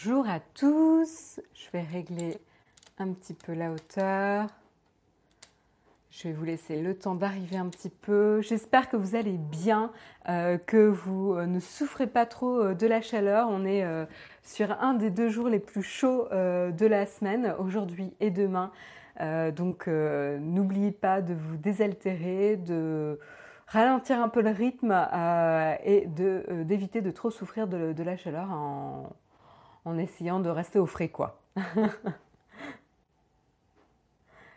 Bonjour à tous, je vais régler un petit peu la hauteur. Je vais vous laisser le temps d'arriver un petit peu. J'espère que vous allez bien, euh, que vous euh, ne souffrez pas trop euh, de la chaleur. On est sur un des deux jours les plus chauds de la semaine, aujourd'hui et demain. donc n'oubliez pas de vous désaltérer, de ralentir un peu le rythme et d'éviter de, trop souffrir de, la chaleur en essayant de rester au frais, quoi.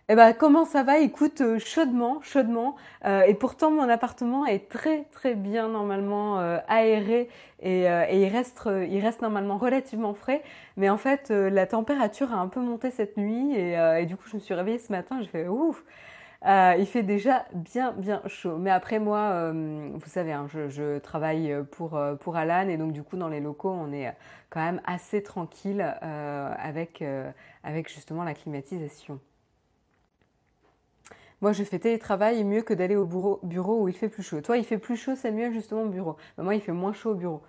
Eh ben, comment ça va? Écoute, euh, chaudement, chaudement. Euh, et pourtant, mon appartement est très, très bien normalement euh, aéré et, il, reste, il reste normalement relativement frais. Mais en fait, la température a un peu monté cette nuit et, du coup, je me suis réveillée ce matin. Je fais ouf. Il fait déjà bien bien chaud. Mais après moi, vous savez, hein, je, travaille pour, pour Alan et donc du coup dans les locaux, on est quand même assez tranquille avec, avec justement la climatisation. Moi, je fais télétravail mieux que d'aller au bureau, bureau où il fait plus chaud. Toi, il fait plus chaud, c'est mieux justement au bureau. moi, il fait moins chaud au bureau.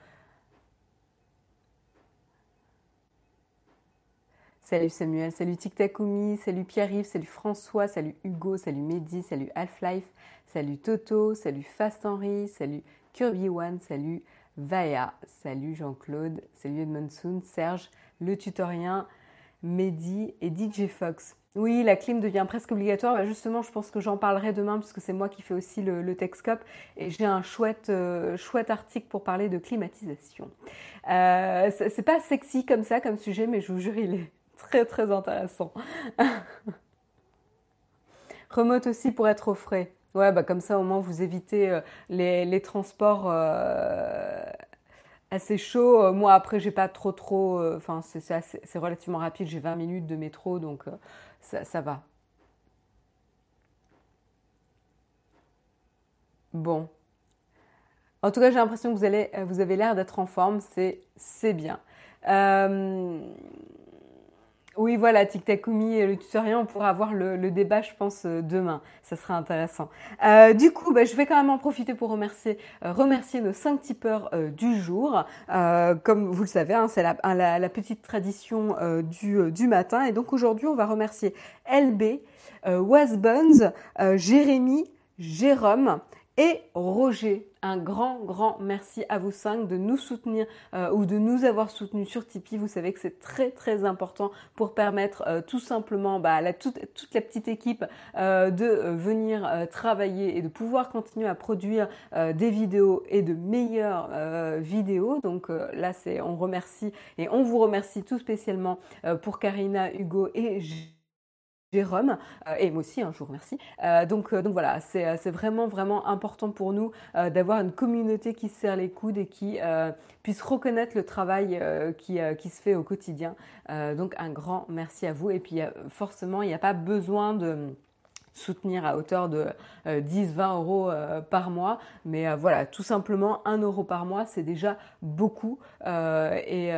Salut Samuel, salut TikTakoumi, salut Pierre-Yves, salut François, salut Hugo, salut Mehdi, salut Half-Life, salut Toto, salut Fast Henry, salut Kirby One, salut Vaya, salut Jean-Claude, salut Edmondson, Serge, le tutorien, Mehdi et DJ Fox. Oui, la clim devient presque obligatoire. Bah, justement, je pense que j'en parlerai demain puisque c'est moi qui fais aussi le, le Techscope et j'ai un chouette, euh, chouette article pour parler de climatisation. Euh, c'est pas sexy comme ça, comme sujet, mais je vous jure, il est très très intéressant. Remote aussi pour être au frais. Ouais, bah comme ça au moins vous évitez euh, les, les, transports euh, assez chaud. Moi après j'ai pas trop trop, enfin c'est relativement rapide, j'ai 20 minutes de métro donc ça, va. Bon. En tout cas, j'ai l'impression que vous, allez, vous avez l'air d'être en forme, c'est bien. Euh, oui, voilà, Tic Takumi et le tutoriel, on pourra avoir le, débat, je pense, euh, demain. Ça sera intéressant. Euh, du coup, bah, je vais quand même en profiter pour remercier, euh, nos cinq tipeurs du jour. comme vous le savez, hein, c'est la, petite tradition du matin. Et donc aujourd'hui, on va remercier LB, Wasbuns, Jérémy, Jérôme et Roger. Un grand, grand merci à vous cinq de nous soutenir euh, ou de nous avoir soutenus sur Tipeee. Vous savez que c'est très, très important pour permettre euh, tout simplement bah, la, toute, toute, la petite équipe euh, de venir travailler et de pouvoir continuer à produire des vidéos et de meilleures vidéos. Donc là, c'est on remercie et on vous remercie tout spécialement pour Karina, Hugo et Jérôme, euh, et moi aussi, hein, je vous remercie. Euh, donc, euh, donc voilà, c'est vraiment, vraiment important pour nous d'avoir une communauté qui se serre les coudes et qui puisse reconnaître le travail qui, se fait au quotidien. donc un grand merci à vous. Et puis forcément, il n'y a pas besoin de soutenir à hauteur de 10-20 euh, euros euh, par mois. Mais euh, voilà, tout simplement 1 euro par mois, c'est déjà beaucoup. et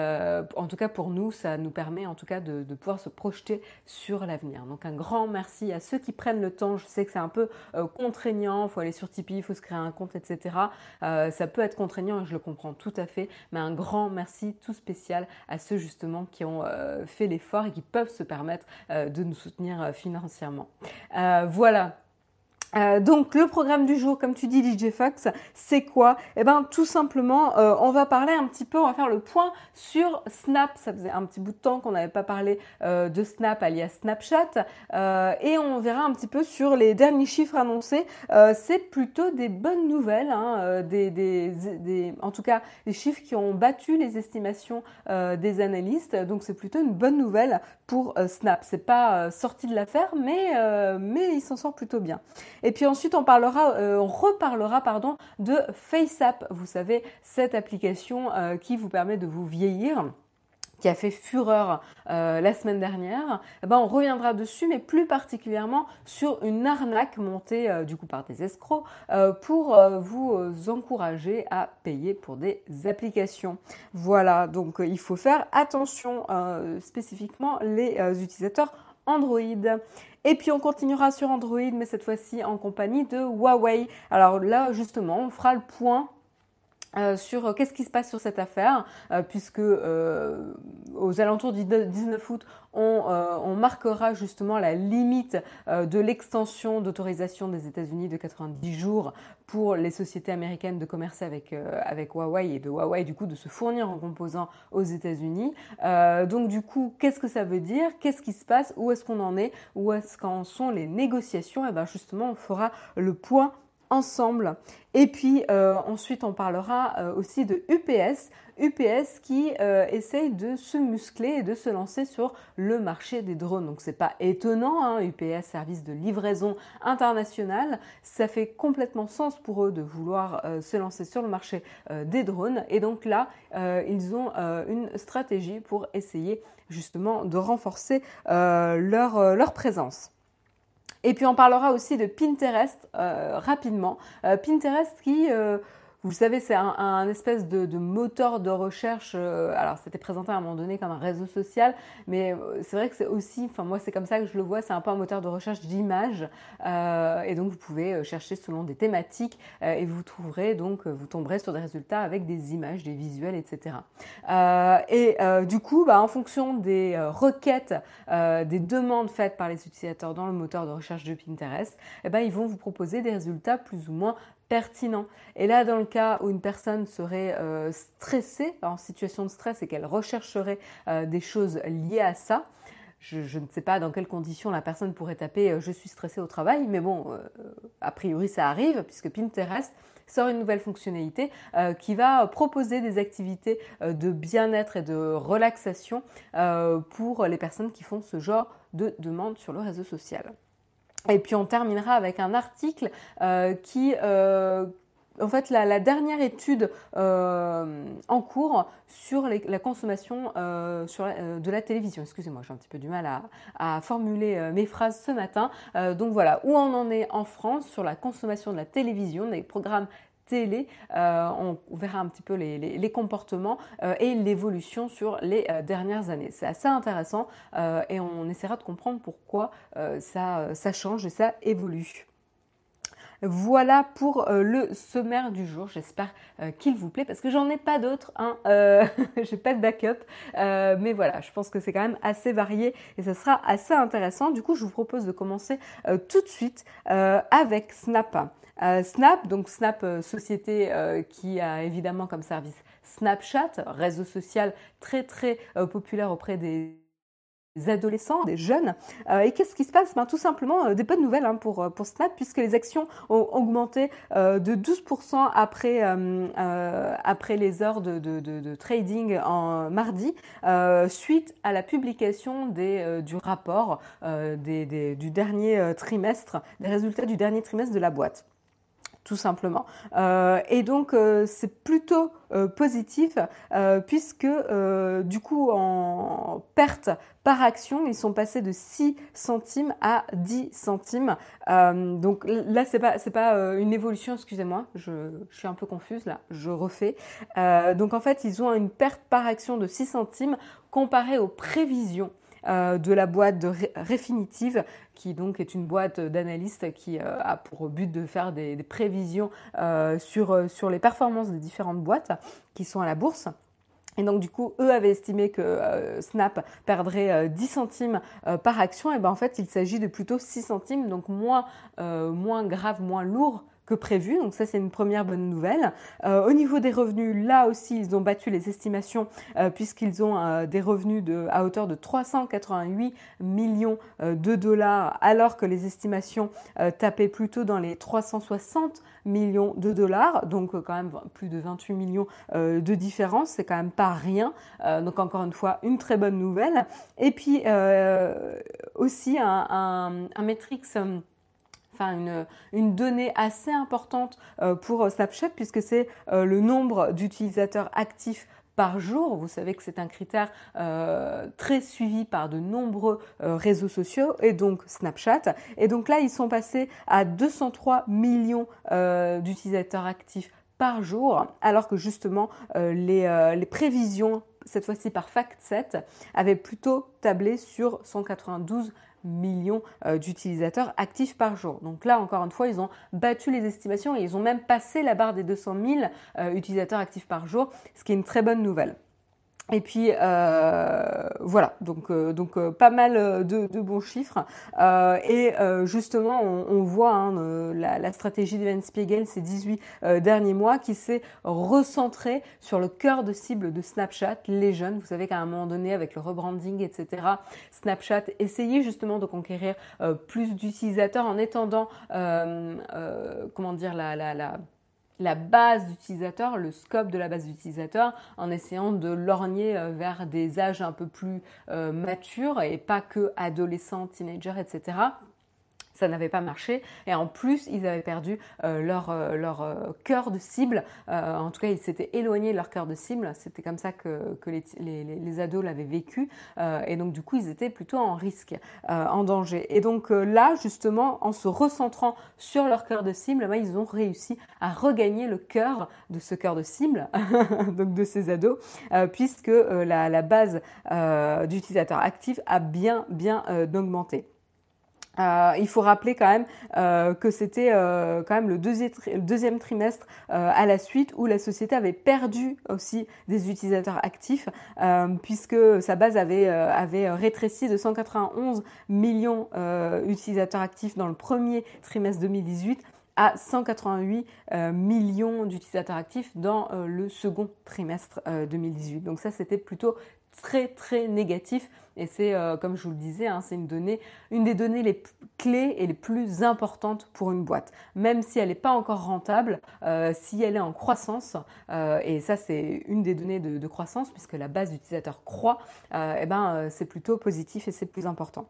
en tout cas pour nous, ça nous permet en tout cas de, pouvoir se projeter sur l'avenir. Donc un grand merci à ceux qui prennent le temps. Je sais que c'est un peu contraignant, il faut aller sur Tipeee, il faut se créer un compte, etc. ça peut être contraignant et je le comprends tout à fait. Mais un grand merci tout spécial à ceux justement qui ont fait l'effort et qui peuvent se permettre de nous soutenir financièrement. Voilà. Euh, donc le programme du jour, comme tu dis DJ Fox, c'est quoi? Eh ben tout simplement, euh, on va parler un petit peu, on va faire le point sur Snap. Ça faisait un petit bout de temps qu'on n'avait pas parlé euh, de Snap alias Snapchat, et on verra un petit peu sur les derniers chiffres annoncés. c'est plutôt des bonnes nouvelles, hein, en tout cas des chiffres qui ont battu les estimations des analystes. Donc c'est plutôt une bonne nouvelle pour Snap. C'est pas sorti de l'affaire, mais mais il s'en sort plutôt bien. Et puis ensuite, on parlera, euh, on reparlera pardon de FaceApp. Vous savez, cette application euh, qui vous permet de vous vieillir qui a fait fureur euh, la semaine dernière, eh ben on reviendra dessus, mais plus particulièrement sur une arnaque montée du coup par des escrocs pour vous encourager à payer pour des applications. Voilà, donc il faut faire attention spécifiquement les utilisateurs Android. Et puis on continuera sur Android, mais cette fois-ci en compagnie de Huawei. Alors là, justement, on fera le point euh, sur euh, qu'est-ce qui se passe sur cette affaire, euh, puisque aux alentours du 19 août, on, marquera justement la limite de l'extension d'autorisation des États-Unis de 90 jours pour les sociétés américaines de commercer avec, avec Huawei et de Huawei du coup de se fournir en composants aux États-Unis. donc du coup, qu'est-ce que ça veut dire? Qu'est-ce qui se passe? Où est-ce qu'on en est? Où est-ce qu'en sont les négociations? Et eh bien justement, on fera le point ensemble. Et puis euh, ensuite, on parlera euh, aussi de UPS. UPS qui euh, essaye de se muscler et de se lancer sur le marché des drones. Donc c'est pas étonnant, hein, UPS, service de livraison international, ça fait complètement sens pour eux de vouloir se lancer sur le marché des drones. Et donc là, ils ont une stratégie pour essayer justement de renforcer leur présence. Et puis on parlera aussi de Pinterest euh, rapidement. Euh, Pinterest qui euh, vous savez, c'est un, espèce de, moteur de recherche. Euh, alors, c'était présenté à un moment donné comme un réseau social, mais euh, c'est vrai que c'est aussi, enfin moi c'est comme ça que je le vois, c'est un peu un moteur de recherche d'images. Euh, et donc vous pouvez chercher selon des thématiques et vous trouverez donc, vous tomberez sur des résultats avec des images, des visuels, etc. et du coup, bah, en fonction des requêtes, des demandes faites par les utilisateurs dans le moteur de recherche de Pinterest, eh ben, ils vont vous proposer des résultats plus ou moins pertinent. Et là, dans le cas où une personne serait euh, stressée, en situation de stress, et qu'elle rechercherait euh, des choses liées à ça, je, ne sais pas dans quelles conditions la personne pourrait taper euh, je suis stressée au travail, mais bon, a priori ça arrive, puisque Pinterest sort une nouvelle fonctionnalité qui va proposer des activités de bien-être et de relaxation pour les personnes qui font ce genre de demande sur le réseau social. Et puis on terminera avec un article euh, qui, euh, en fait, la, dernière étude euh, en cours sur la consommation de la télévision. Excusez-moi, j'ai un petit peu du mal à, à formuler mes phrases ce matin. donc voilà, où on en est en France sur la consommation de la télévision, des programmes télé. Euh, on verra un petit peu les, comportements euh, et l'évolution sur les euh, dernières années. C'est assez intéressant et on essaiera de comprendre pourquoi ça, change et ça évolue. Voilà pour le sommaire du jour. J'espère qu'il vous plaît parce que j'en ai pas d'autres. Hein. J'ai pas de backup, mais voilà, je pense que c'est quand même assez varié et ça sera assez intéressant. Du coup, je vous propose de commencer tout de suite avec Snap. Euh, Snap, donc Snap, euh, société euh, qui a évidemment comme service Snapchat, réseau social très très populaire auprès des adolescents, des jeunes. et qu'est-ce qui se passe? Ben, Tout simplement, des bonnes nouvelles hein, pour, pour Snap, puisque les actions ont augmenté de 12% après, après les heures de, de, trading en mardi, suite à la publication des, du rapport des, du dernier trimestre, des résultats du dernier trimestre de la boîte tout simplement. Euh, et donc euh, c'est plutôt euh, positif puisque du coup en perte par action, ils sont passés de 6 centimes à 10 centimes. donc là, c'est pas c'est pas une évolution, excusez-moi, je, je, suis un peu confuse là, je refais. donc en fait, ils ont une perte par action de 6 centimes comparé aux prévisions de la boîte de Refinitiv, qui donc est une boîte d'analystes qui euh, a pour but de faire des, prévisions euh, sur, sur les performances des différentes boîtes qui sont à la bourse. Et donc du coup, eux avaient estimé que Snap perdrait 10 centimes par action. Et ben en fait, il s'agit de plutôt 6 centimes, donc moins, moins grave, moins lourd que prévu. Donc ça, c'est une première bonne nouvelle. Euh, au niveau des revenus, là aussi, ils ont battu les estimations euh, puisqu'ils ont euh, des revenus de, à hauteur de 388 millions de dollars, alors que les estimations tapaient plutôt dans les 360 millions de dollars. Donc quand même plus de 28 millions de différence. C'est quand même pas rien. donc encore une fois, une très bonne nouvelle. Et puis aussi un, un, un metrics enfin une, donnée assez importante euh, pour Snapchat puisque c'est euh, le nombre d'utilisateurs actifs par jour. Vous savez que c'est un critère euh, très suivi par de nombreux réseaux sociaux et donc Snapchat. Et donc là, ils sont passés à 203 millions d'utilisateurs actifs par jour, alors que justement les prévisions cette fois-ci par FactSet, avait plutôt tablé sur 192 millions euh, d'utilisateurs actifs par jour. Donc là, encore une fois, ils ont battu les estimations et ils ont même passé la barre des 200 000 euh, utilisateurs actifs par jour, ce qui est une très bonne nouvelle. Et puis euh, voilà, donc euh, donc euh, pas mal de, bons chiffres. et justement, on, voit hein, la, stratégie d'Evan Spiegel ces 18 derniers mois qui s'est recentrée sur le cœur de cible de Snapchat, les jeunes. Vous savez qu'à un moment donné, avec le rebranding, etc., Snapchat essayait justement de conquérir plus d'utilisateurs en étendant, comment dire, la, la, la la base d'utilisateurs, le scope de la base d'utilisateurs, en essayant de lorgner euh, vers des âges un peu plus euh, matures et pas que adolescents, teenagers, etc n'avait pas marché. Et en plus, ils avaient perdu euh, leur, euh, leur euh, cœur de cible. en tout cas, ils s'étaient éloignés de leur cœur de cible. C'était comme ça que, que les, les, les, ados l'avaient vécu. et donc, du coup, ils étaient plutôt en risque, en danger. Et donc là, justement, en se recentrant sur leur cœur de cible, ben, ils ont réussi à regagner le cœur de ce cœur de cible, donc de ces ados, puisque la, la, base d'utilisateurs actifs a bien, bien augmenté. Euh, il faut rappeler quand même euh, que c'était euh, quand même le deuxième, trimestre à la suite où la société avait perdu aussi des utilisateurs actifs puisque sa base avait, avait rétréci de 191 millions d'utilisateurs actifs dans le premier trimestre 2018 à 188 millions d'utilisateurs actifs dans le second trimestre 2018. Donc ça, c'était plutôt très très négatif. Et c'est euh, comme je vous le disais hein, c'est une donnée une des données les clés et les plus importantes pour une boîte. Même si elle n'est pas encore rentable euh, si elle est en croissance euh, et ça c'est une des données de, croissance puisque la base d'utilisateurs croît et eh ben c'est plutôt positif et c'est plus important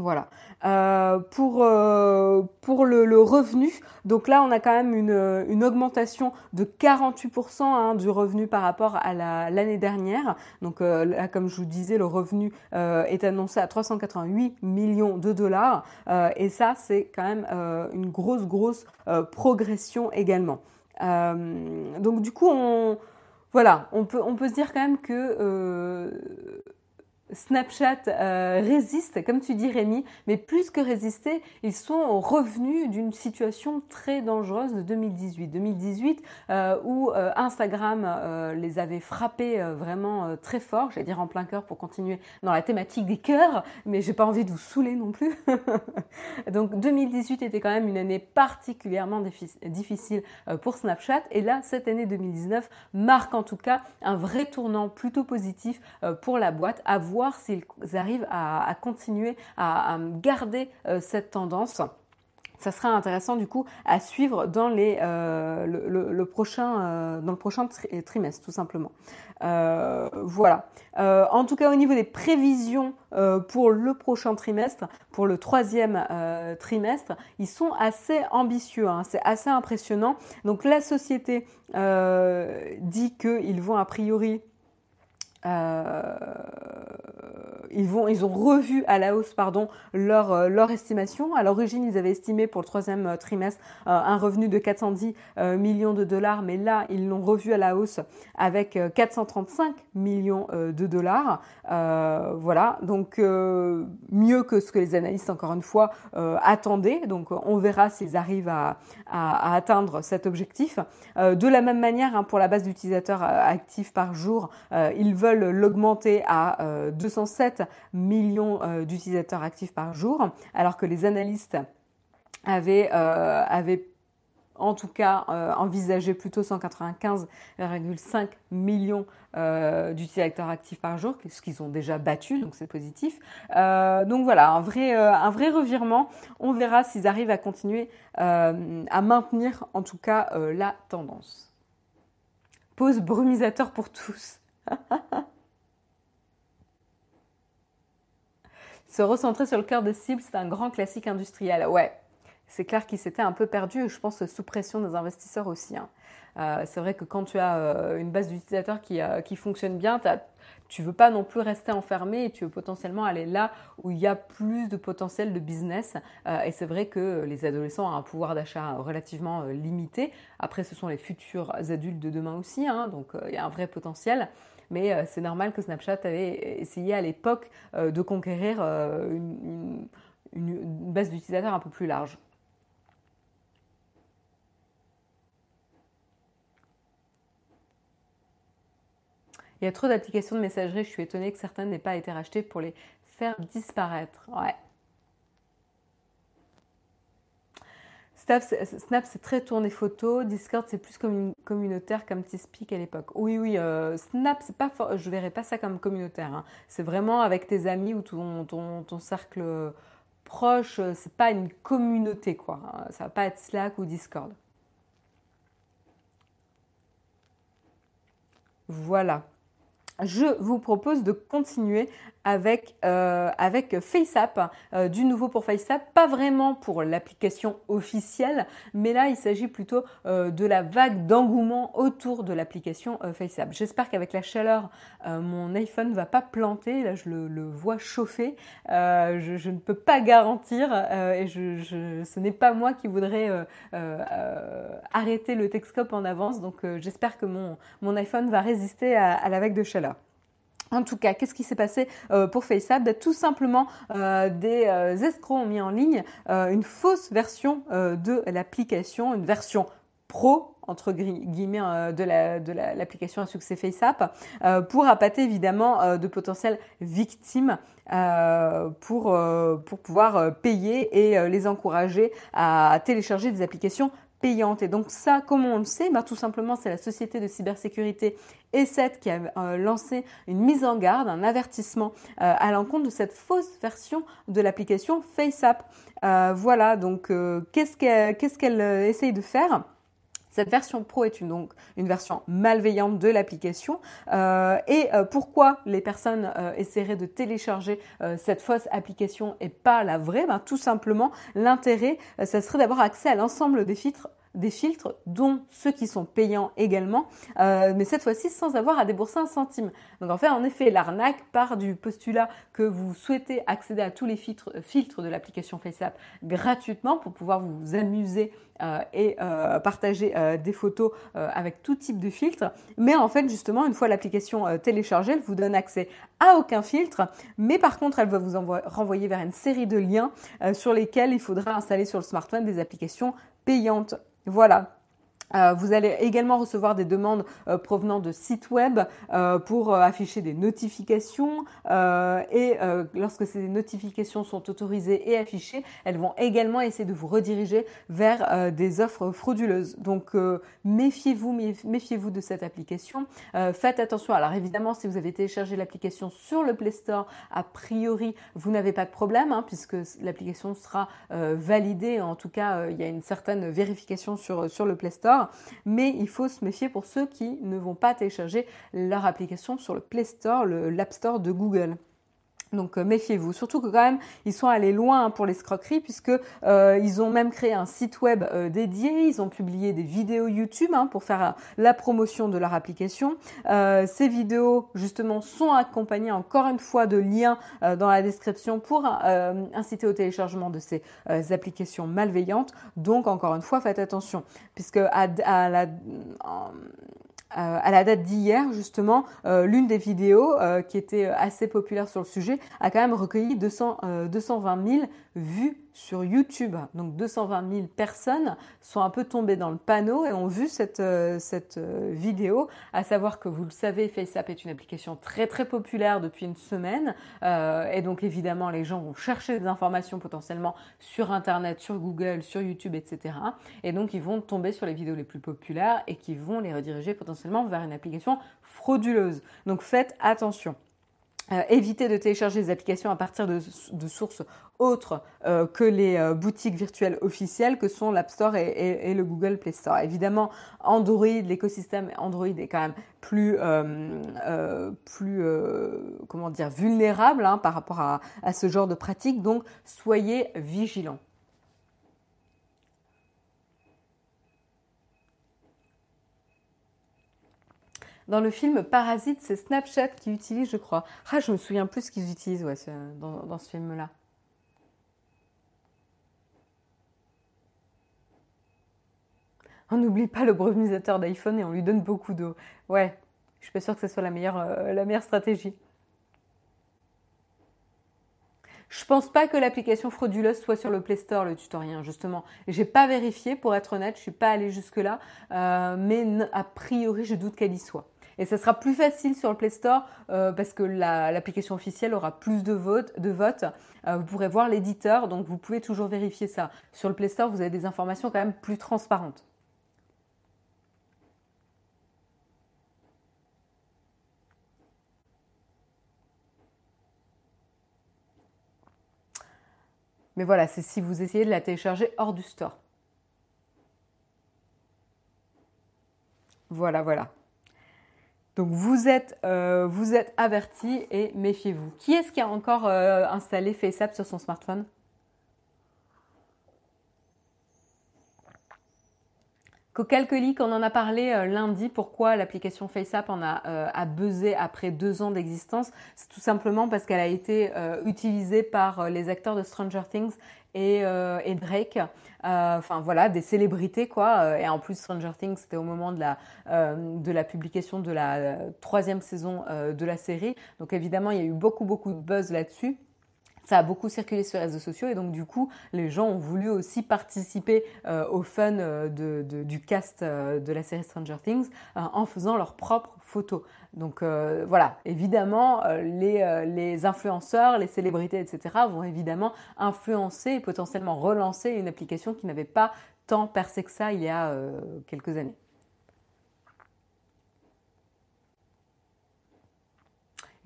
voilà. Euh, pour euh, le, revenu, donc là on a quand même une, augmentation de 48% hein, du revenu par rapport à l'année dernière. Donc euh, là, comme je vous disais, le revenu est annoncé à 388 millions de dollars et ça c'est quand même une grosse grosse progression également. donc du coup voilà, on peut on peut se dire quand même que Snapchat euh, résiste, comme tu dis Rémi, mais plus que résister, ils sont revenus d'une situation très dangereuse de 2018. 2018 euh, où euh, Instagram les avait frappés vraiment très fort, j'allais dire en plein cœur pour continuer dans la thématique des cœurs, mais j'ai pas envie de vous saouler non plus. Donc 2018 était quand même une année particulièrement difficile pour Snapchat et là cette année 2019 marque en tout cas un vrai tournant plutôt positif pour la boîte à voir s'ils arrivent à, continuer à, garder euh, cette tendance ça sera intéressant du coup à suivre dans les euh, le, prochain euh, dans le prochain trimestre tout simplement. voilà. en tout cas au niveau des prévisions pour le prochain trimestre, pour le troisième trimestre, ils sont assez ambitieux. Hein. c'est assez impressionnant. Donc la société dit qu'ils vont a priori ils, vont, ils ont revu à la hausse pardon, leur, euh, leur estimation. À l'origine, ils avaient estimé pour le troisième euh, trimestre un revenu de 410 millions de dollars, mais là, ils l'ont revu à la hausse avec 435 millions de dollars. voilà, donc mieux que ce que les analystes, encore une fois, attendaient. Donc on verra s'ils arrivent à, à, atteindre cet objectif. de la même manière, hein, pour la base d'utilisateurs actifs par jour, ils veulent l'augmenter à 207 euh, millions euh, d'utilisateurs actifs par jour, alors que les analystes avaient, euh, avaient en tout cas envisagé plutôt 195,5 millions d'utilisateurs actifs par jour, ce qu'ils ont déjà battu, donc c'est positif. donc voilà, un vrai, un vrai revirement. On verra s'ils arrivent à continuer à maintenir en tout cas la tendance. Pause brumisateur pour tous. Se recentrer sur le cœur de cible, c'est un grand classique industriel. Ouais, c'est clair qu'il s'était un peu perdu, je pense, sous pression des investisseurs aussi. Hein. Euh, c'est vrai que quand tu as euh, une base d'utilisateurs qui, euh, fonctionne bien, tu veux pas non plus rester enfermé et tu veux potentiellement aller là où il y a plus de potentiel de business. et c'est vrai que les adolescents ont un pouvoir d'achat relativement limité. Après, ce sont les futurs adultes de demain aussi, hein, donc il y a un vrai potentiel. mais c'est normal que Snapchat avait essayé à l'époque de conquérir une, base d'utilisateurs un peu plus large. Il y a trop d'applications de messagerie, je suis étonnée que certaines n'aient pas été rachetées pour les faire disparaître. Ouais. Snap, c'est très tourné photo. Discord, c'est plus communautaire comme Teamspeak à l'époque. Oui, oui, euh, Snap, c'est pas je verrais pas ça comme communautaire. Hein. C'est vraiment avec tes amis ou ton, ton, cercle proche. C'est pas une communauté, quoi. Hein. Ça va pas être Slack ou Discord. Voilà je vous propose de continuer avec, euh, avec FaceApp, euh, du nouveau pour FaceApp, pas vraiment pour l'application officielle, mais là il s'agit plutôt euh, de la vague d'engouement autour de l'application FaceApp. J'espère qu'avec la chaleur, mon iPhone ne va pas planter, là je le, vois chauffer, je, ne peux pas garantir, et ce n'est pas moi qui voudrais arrêter le Texcope en avance, donc j'espère que mon, mon iPhone va résister à la vague de chaleur. En tout cas, qu'est-ce qui s'est passé euh, pour FaceApp? Ben, Tout simplement, euh, des euh, escrocs ont mis en ligne une fausse version de l'application, une version pro entre guillemets de l'application à succès FaceApp pour appâter évidemment de potentielles victimes pour, pour pouvoir payer et les encourager à télécharger des applications payante. Et donc ça, comment on le sait? Bah, Tout simplement, c'est la société de cybersécurité E7 qui a euh, lancé une mise en garde, un avertissement euh, à l'encontre de cette fausse version de l'application FaceApp. Euh, voilà, donc qu'est-ce qu'elle essaye de faire? Cette version pro est une, donc une version malveillante de l'application. Euh, et euh, pourquoi les personnes euh, essaieraient de télécharger cette fausse application et pas la vraie? Ben, Tout simplement, l'intérêt, ça serait d'avoir accès à l'ensemble des filtres des filtres, dont ceux qui sont payants également, euh, mais cette fois-ci sans avoir à débourser un centime. Donc en fait, en effet, l'arnaque part du postulat que vous souhaitez accéder à tous les filtres, filtres de l'application FaceApp gratuitement pour pouvoir vous amuser euh, et euh, partager des photos avec tout type de filtre. Mais en fait, justement, une fois l'application téléchargée, elle vous donne accès à aucun filtre, mais par contre, elle va vous renvoyer vers une série de liens sur lesquels il faudra installer sur le smartphone des applications payantes. Voilà. Euh, vous allez également recevoir des demandes euh, provenant de sites web euh, pour afficher des notifications et lorsque ces notifications sont autorisées et affichées, elles vont également essayer de vous rediriger vers des offres frauduleuses. Donc méfiez-vous, méfiez-vous de cette application. faites attention. Alors évidemment, si vous avez téléchargé l'application sur le Play Store, a priori, vous n'avez pas de problème hein, puisque l'application sera validée. En tout cas, il y a une certaine vérification sur, sur le Play Store mais il faut se méfier pour ceux qui ne vont pas télécharger leur application sur le Play Store, l'App Store de Google. Donc euh, méfiez-vous. Surtout que quand même ils sont allés loin hein, pour l'escroquerie puisque euh, ils ont même créé un site web euh, dédié. Ils ont publié des vidéos YouTube hein, pour faire la promotion de leur application. ces vidéos justement sont accompagnées encore une fois de liens dans la description pour inciter au téléchargement de ces applications malveillantes. Donc encore une fois faites attention puisque à, la euh, à la date d'hier, justement, euh, l'une des vidéos euh, qui était assez populaire sur le sujet a quand même recueilli 200, 220 000 vues sur YouTube. Donc 220 000 personnes sont un peu tombées dans le panneau et ont vu cette, euh, euh, vidéo. À savoir que vous le savez, FaceApp est une application très très populaire depuis une semaine. Euh, et donc évidemment, les gens vont chercher des informations potentiellement sur Internet, sur Google, sur YouTube, etc. Et donc ils vont tomber sur les vidéos les plus populaires et qui vont les rediriger potentiellement vers une application frauduleuse. Donc faites attention. Euh, évitez de télécharger des applications à partir de, sources autres euh, que les euh, boutiques virtuelles officielles que sont l'App Store et, le Google Play Store. Évidemment, Android, l'écosystème Android est quand même plus, dire, vulnérable hein, par rapport à, à ce genre de pratique. Donc, soyez vigilants. Dans le film Parasite, c'est Snapchat qui utilise, je crois. Ah, je me souviens plus ce qu'ils utilisent ouais, dans, ce film-là. On n'oublie pas le brumisateur d'iPhone et on lui donne beaucoup d'eau. Ouais, Je suis pas sûre que ce soit la meilleure, la meilleure stratégie. Je pense pas que l'application frauduleuse soit sur le Play Store, le tutorien, justement. J'ai pas vérifié, pour être honnête, je suis pas allée jusque-là, euh, mais a priori, je doute qu'elle y soit. Et ça sera plus facile sur le Play Store euh, parce que l'application officielle aura plus de votes. De. Euh, vous pourrez voir l'éditeur, donc vous pouvez toujours vérifier ça. Sur le Play Store, vous avez des informations quand même plus transparentes. Mais voilà, c'est si vous essayez de la télécharger hors du store. Voilà, voilà. Donc vous êtes, euh, avertis et méfiez-vous. Qui est-ce qui a encore euh, installé FaceApp sur son smartphone? Cocalcolic, on en a parlé euh, lundi. Pourquoi l'application FaceApp en a, euh, buzzé après deux ans d'existence C'est tout simplement parce qu'elle a été euh, utilisée par les acteurs de Stranger Things et, Drake. Enfin voilà, des célébrités quoi. Et en plus, Stranger Things, c'était au moment de la, de la publication de la troisième saison de la série. Donc évidemment, il y a eu beaucoup beaucoup de buzz là-dessus ça a beaucoup circulé sur les réseaux sociaux et donc du coup les gens ont voulu aussi participer euh, au fun euh, du cast euh, de la série Stranger Things en faisant leurs propres photos. Donc voilà, évidemment les, les, influenceurs, les célébrités, etc. vont évidemment influencer et potentiellement relancer une application qui n'avait pas tant percé que ça il y a quelques années.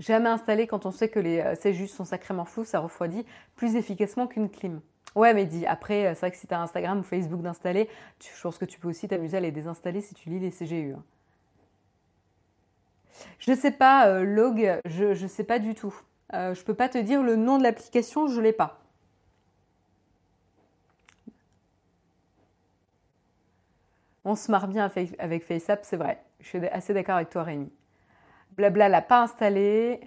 Jamais installé quand on sait que les euh, CJU sont sacrément flous, ça refroidit plus efficacement qu'une clim. Ouais, mais dis, après, euh, c'est vrai que si tu as Instagram ou Facebook d'installer, je pense que tu peux aussi t'amuser à les désinstaller si tu lis les CGU. Hein. Je ne sais pas, euh, Log, je ne sais pas du tout. je peux pas te dire le nom de l'application, je ne l'ai pas. On se marre bien avec FaceApp, c'est vrai. Je suis assez d'accord avec toi, Rémi. Blabla l'a pas installé.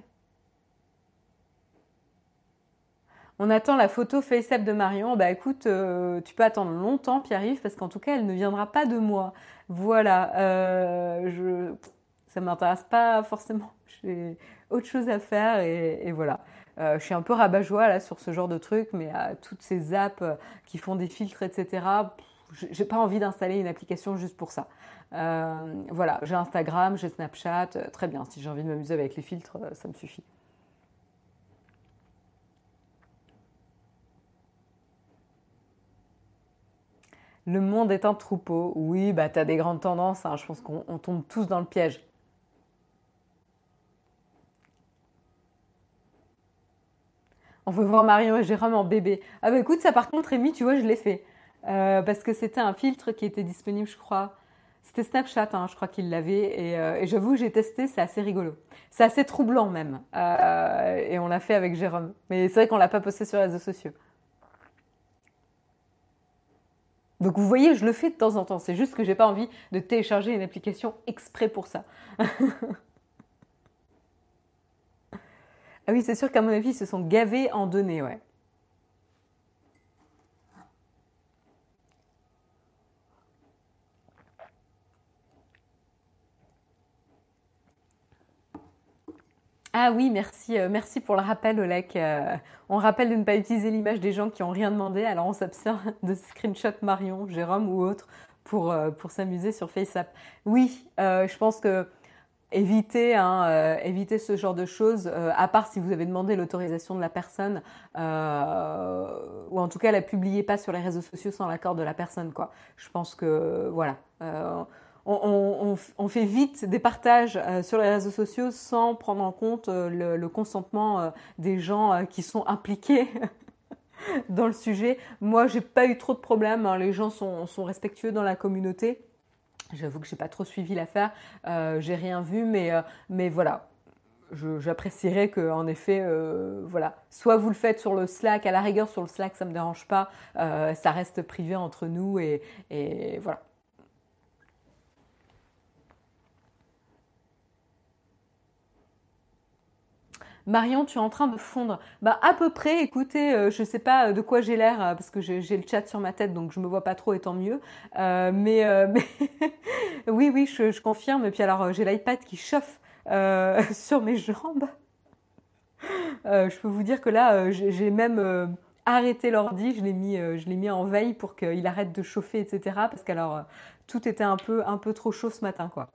On attend la photo FaceApp de Marion. Bah écoute, euh, tu peux attendre longtemps, Pierre-Yves, parce qu'en tout cas, elle ne viendra pas de moi. Voilà. Euh, je... Ça m'intéresse pas forcément. J'ai autre chose à faire et, voilà. Euh, je suis un peu rabat-joie là sur ce genre de truc, mais à toutes ces apps qui font des filtres, etc. J'ai pas envie d'installer une application juste pour ça. Euh, voilà, j'ai Instagram, j'ai Snapchat, euh, très bien. Si j'ai envie de m'amuser avec les filtres, euh, ça me suffit. Le monde est un troupeau. Oui, bah as des grandes tendances. Hein. Je pense qu'on tombe tous dans le piège. On veut voir Marion et Jérôme en bébé. Ah bah écoute, ça par contre, Rémi, tu vois, je l'ai fait. parce que c'était un filtre qui était disponible, je crois, c'était Snapchat, hein, je crois qu'il l'avait. Euh, et, j'avoue, j'ai testé, c'est assez rigolo. C'est assez troublant même. Euh, et on l'a fait avec Jérôme. Mais c'est vrai qu'on l'a pas posté sur les réseaux sociaux. Donc vous voyez, je le fais de temps en temps. C'est juste que j'ai pas envie de télécharger une application exprès pour ça. ah oui, c'est sûr qu'à mon avis, ils se sont gavés en données, ouais. Ah oui, merci, euh, merci pour le rappel, Olek. Euh, on rappelle de ne pas utiliser l'image des gens qui n'ont rien demandé, alors on s'abstient de screenshot Marion, Jérôme ou autre pour, euh, pour s'amuser sur FaceApp. Oui, je pense que éviter, hein, éviter ce genre de choses, à part si vous avez demandé l'autorisation de la personne, ou en tout cas la publiez pas sur les réseaux sociaux sans l'accord de la personne. Quoi. Je pense que voilà on, fait vite des partages euh, sur les réseaux sociaux sans prendre en compte euh, le, consentement euh, des gens qui sont impliqués dans le sujet. Moi, j'ai pas eu trop de problèmes. Hein. Les gens sont, respectueux dans la communauté. J'avoue que j'ai pas trop suivi l'affaire. j'ai rien vu, mais, mais voilà. J'apprécierais que, en effet, voilà, soit vous le faites sur le Slack, à la rigueur sur le Slack, ça me dérange pas, ça reste privé entre nous et voilà. Marion, tu es en train de fondre. Bah à peu près. Écoutez, je euh, je sais pas de quoi j'ai l'air parce que j'ai le chat sur ma tête, donc je me vois pas trop et tant mieux. mais, oui, oui, je, je, confirme. Et puis alors, j'ai l'iPad qui chauffe sur mes jambes. je peux vous dire que là, j'ai même arrêté l'ordi, je l'ai mis, je l'ai mis en veille pour qu'il arrête de chauffer, etc. Parce qu'alors tout était un peu, un peu trop chaud ce matin, quoi.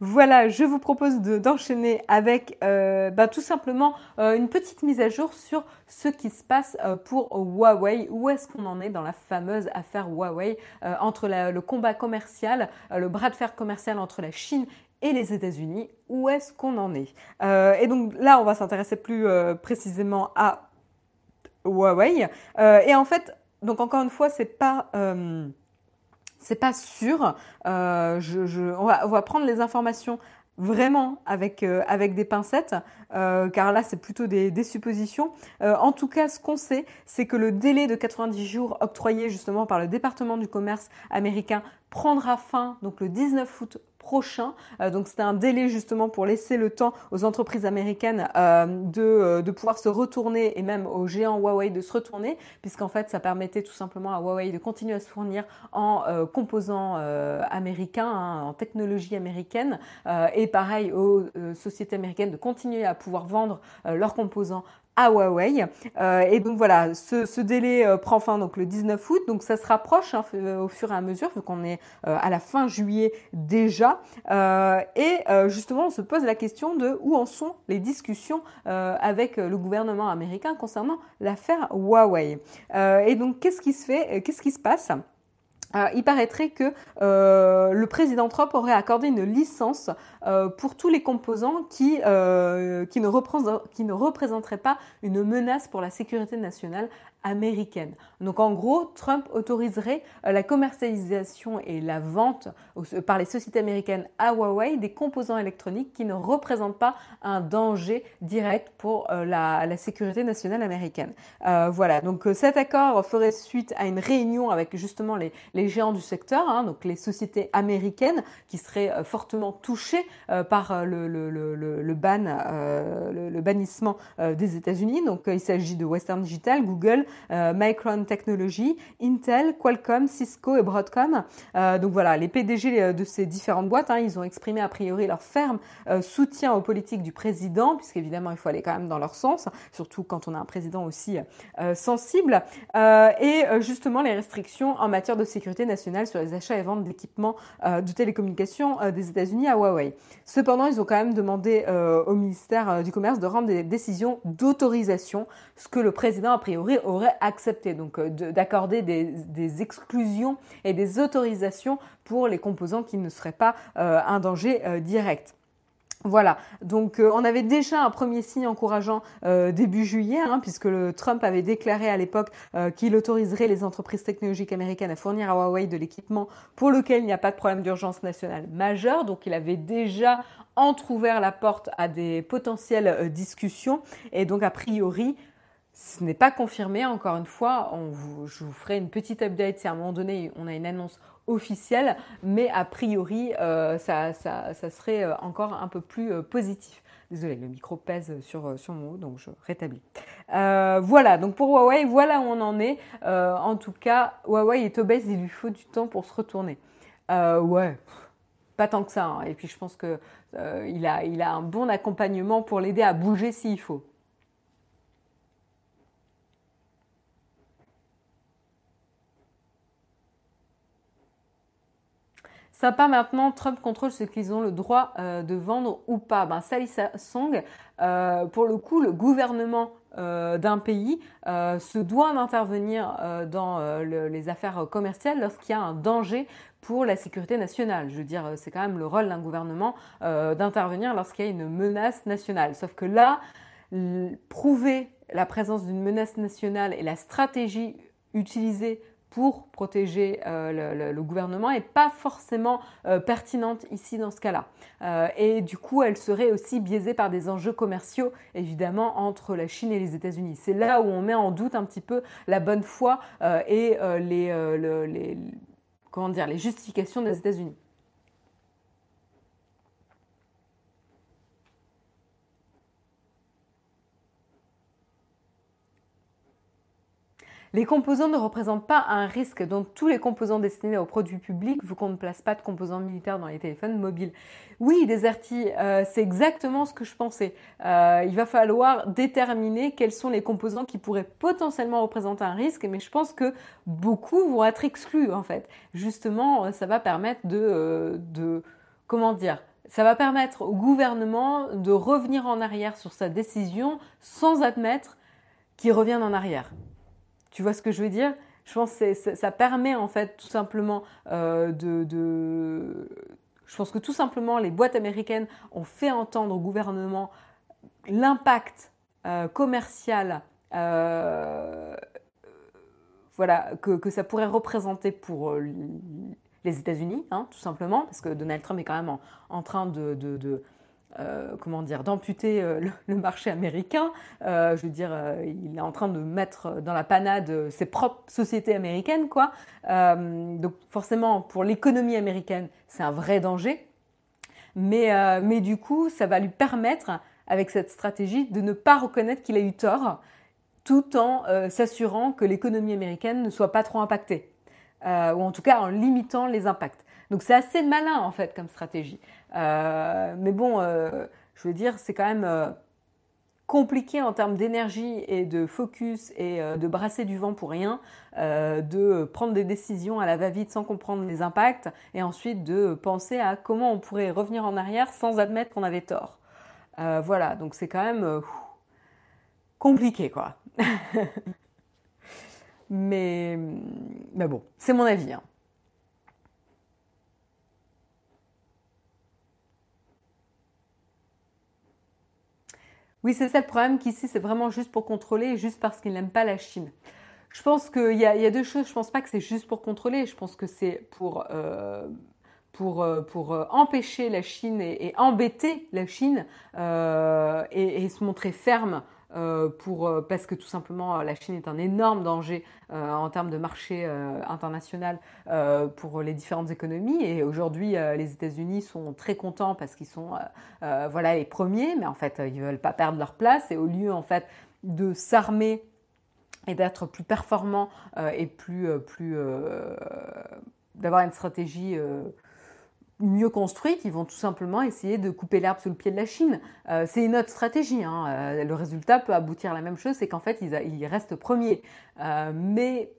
Voilà, je vous propose d'enchaîner avec euh, bah, tout simplement euh, une petite mise à jour sur ce qui se passe euh, pour Huawei. Où est-ce qu'on en est dans la fameuse affaire Huawei entre le combat commercial, le bras de fer commercial entre la Chine et les États-Unis? Où est-ce qu'on en est? Et donc là, on va s'intéresser plus précisément à Huawei. et en fait, donc encore une fois, c'est pas c'est pas sûr. Euh, on, va, prendre les informations vraiment avec, euh, des pincettes, euh, car là c'est plutôt des, des suppositions. en tout cas, ce qu'on sait, c'est que le délai de 90 jours octroyé justement par le département du commerce américain prendra fin donc le 19 août prochain. Euh, donc c'était un délai justement pour laisser le temps aux entreprises américaines euh, de, euh, de, pouvoir se retourner et même aux géants Huawei de se retourner, puisqu'en fait ça permettait tout simplement à Huawei de continuer à se fournir en composants américains, hein, en technologie américaine, et pareil aux sociétés américaines de continuer à pouvoir vendre leurs composants à Huawei. Euh, et donc voilà, ce, délai euh, prend fin donc le 19 août, donc ça se rapproche hein, au fur et à mesure, vu qu'on est euh, à la fin juillet déjà. et justement, on se pose la question de où en sont les discussions avec le gouvernement américain concernant l'affaire Huawei. et donc, qu'est-ce qui se fait Qu'est-ce qui se passe? Euh, il paraîtrait que euh, le président Trump aurait accordé une licence euh, pour tous les composants qui, ne qui ne représenteraient pas une menace pour la sécurité nationale américaine. Donc en gros, Trump autoriserait euh, la commercialisation et la vente par les sociétés américaines à Huawei des composants électroniques qui ne représentent pas un danger direct pour euh, la, sécurité nationale américaine. Euh, voilà, donc cet accord ferait suite à une réunion avec justement les, géants du secteur, hein, donc les sociétés américaines qui seraient fortement touchées par le, le, ban, le, bannissement des États-Unis. Donc il s'agit de Western Digital, Google, euh, Micron Technology, Intel, Qualcomm, Cisco et Broadcom. Euh, donc voilà, les PDG euh, de ces différentes boîtes, hein, ils ont exprimé a priori leur ferme soutien aux politiques du président, puisqu'évidemment il faut aller quand même dans leur sens, surtout quand on a un président aussi sensible. et justement les restrictions en matière de sécurité nationale sur les achats et ventes d'équipements de télécommunications des États-Unis à Huawei. Cependant, ils ont quand même demandé au ministère du Commerce de rendre des décisions d'autorisation, ce que le président a priori aurait accepter, donc euh, d'accorder des, exclusions et des autorisations pour les composants qui ne seraient pas euh, un danger euh, direct. Voilà, donc on avait déjà un premier signe encourageant début juillet, hein, puisque le Trump avait déclaré à l'époque qu'il autoriserait les entreprises technologiques américaines à fournir à Huawei de l'équipement pour lequel il n'y a pas de problème d'urgence nationale majeur. Donc il avait déjà entrouvert la porte à des potentielles discussions, et donc a priori ce n'est pas confirmé, encore une fois, je vous ferai une petite update si à un moment donné on a une annonce officielle, mais a priori euh, ça, serait euh, encore un peu plus euh, positif. Désolée, le micro pèse sur, sur mon haut, donc je rétablis. voilà, donc pour Huawei, voilà où on en est. en tout cas, Huawei est obèse, il lui faut du temps pour se retourner. ouais, pas tant que ça. Hein. Et puis je pense qu'il a, il a un bon accompagnement pour l'aider à bouger s'il faut. Sympa maintenant, Trump contrôle ce qu'ils ont le droit euh, de vendre ou pas. Ben, Sally Song, euh, pour le coup, le gouvernement euh, d'un pays se doit d'intervenir dans les affaires commerciales lorsqu'il y a un danger pour la sécurité nationale. Je veux dire, c'est quand même le rôle d'un gouvernement d'intervenir lorsqu'il y a une menace nationale. Sauf que là, prouver la présence d'une menace nationale et la stratégie utilisée pour protéger euh, le, gouvernement est pas forcément euh, pertinente ici dans ce cas-là. Euh, et du coup, elle serait aussi biaisée par des enjeux commerciaux, évidemment, entre la Chine et les États-Unis. C'est là où on met en doute un petit peu la bonne foi et les, comment dire, les justifications des États-Unis. Les composants ne représentent pas un risque, donc tous les composants destinés aux produits publics, vu qu'on ne place pas de composants militaires dans les téléphones mobiles. Oui, Deserti, euh, c'est exactement ce que je pensais. Euh, il va falloir déterminer quels sont les composants qui pourraient potentiellement représenter un risque, mais je pense que beaucoup vont être exclus en fait. Justement, euh, ça va permettre de, de comment dire, ça va permettre au gouvernement de revenir en arrière sur sa décision sans admettre qu'il revienne en arrière. Tu vois ce que je veux dire? Je pense que ça permet en fait tout simplement euh, de, Je pense que tout simplement les boîtes américaines ont fait entendre au gouvernement l'impact euh, commercial euh, voilà, que, ça pourrait représenter pour les États-Unis, hein, tout simplement, parce que Donald Trump est quand même en, train de euh, comment dire, d'amputer euh, le, marché américain. Euh, je veux dire, il est en train de mettre dans la panade ses propres sociétés américaines, quoi. donc forcément, pour l'économie américaine, c'est un vrai danger. Mais, mais du coup, ça va lui permettre, avec cette stratégie, de ne pas reconnaître qu'il a eu tort, tout en s'assurant que l'économie américaine ne soit pas trop impactée, ou en tout cas en limitant les impacts. Donc c'est assez malin en fait comme stratégie. Euh, mais bon, euh, je veux dire, c'est quand même euh, compliqué en termes d'énergie et de focus et de brasser du vent pour rien, de prendre des décisions à la va-vite sans comprendre les impacts et ensuite de penser à comment on pourrait revenir en arrière sans admettre qu'on avait tort. voilà, donc c'est quand même compliqué quoi. mais, bon, c'est mon avis. Hein. Oui, c'est ça le problème qu'ici, c'est vraiment juste pour contrôler, juste parce qu'ils n'aiment pas la Chine. Je pense qu'il y, a deux choses. Je ne pense pas que c'est juste pour contrôler. Je pense que c'est pour, euh, pour, euh, pour euh, empêcher la Chine et, embêter la Chine et, se montrer ferme pour, euh, parce que tout simplement la Chine est un énorme danger euh, en termes de marché international pour les différentes économies. Et aujourd'hui, les États-Unis sont très contents parce qu'ils sont voilà, les premiers, mais en fait, ils ne veulent pas perdre leur place. Et au lieu en fait, de s'armer et d'être plus performants et plus, plus d'avoir une stratégie mieux construites, ils vont tout simplement essayer de couper l'herbe sous le pied de la Chine. Euh, c'est une autre stratégie. Hein. Euh, le résultat peut aboutir à la même chose, c'est qu'en fait, ils, restent premiers. Euh, mais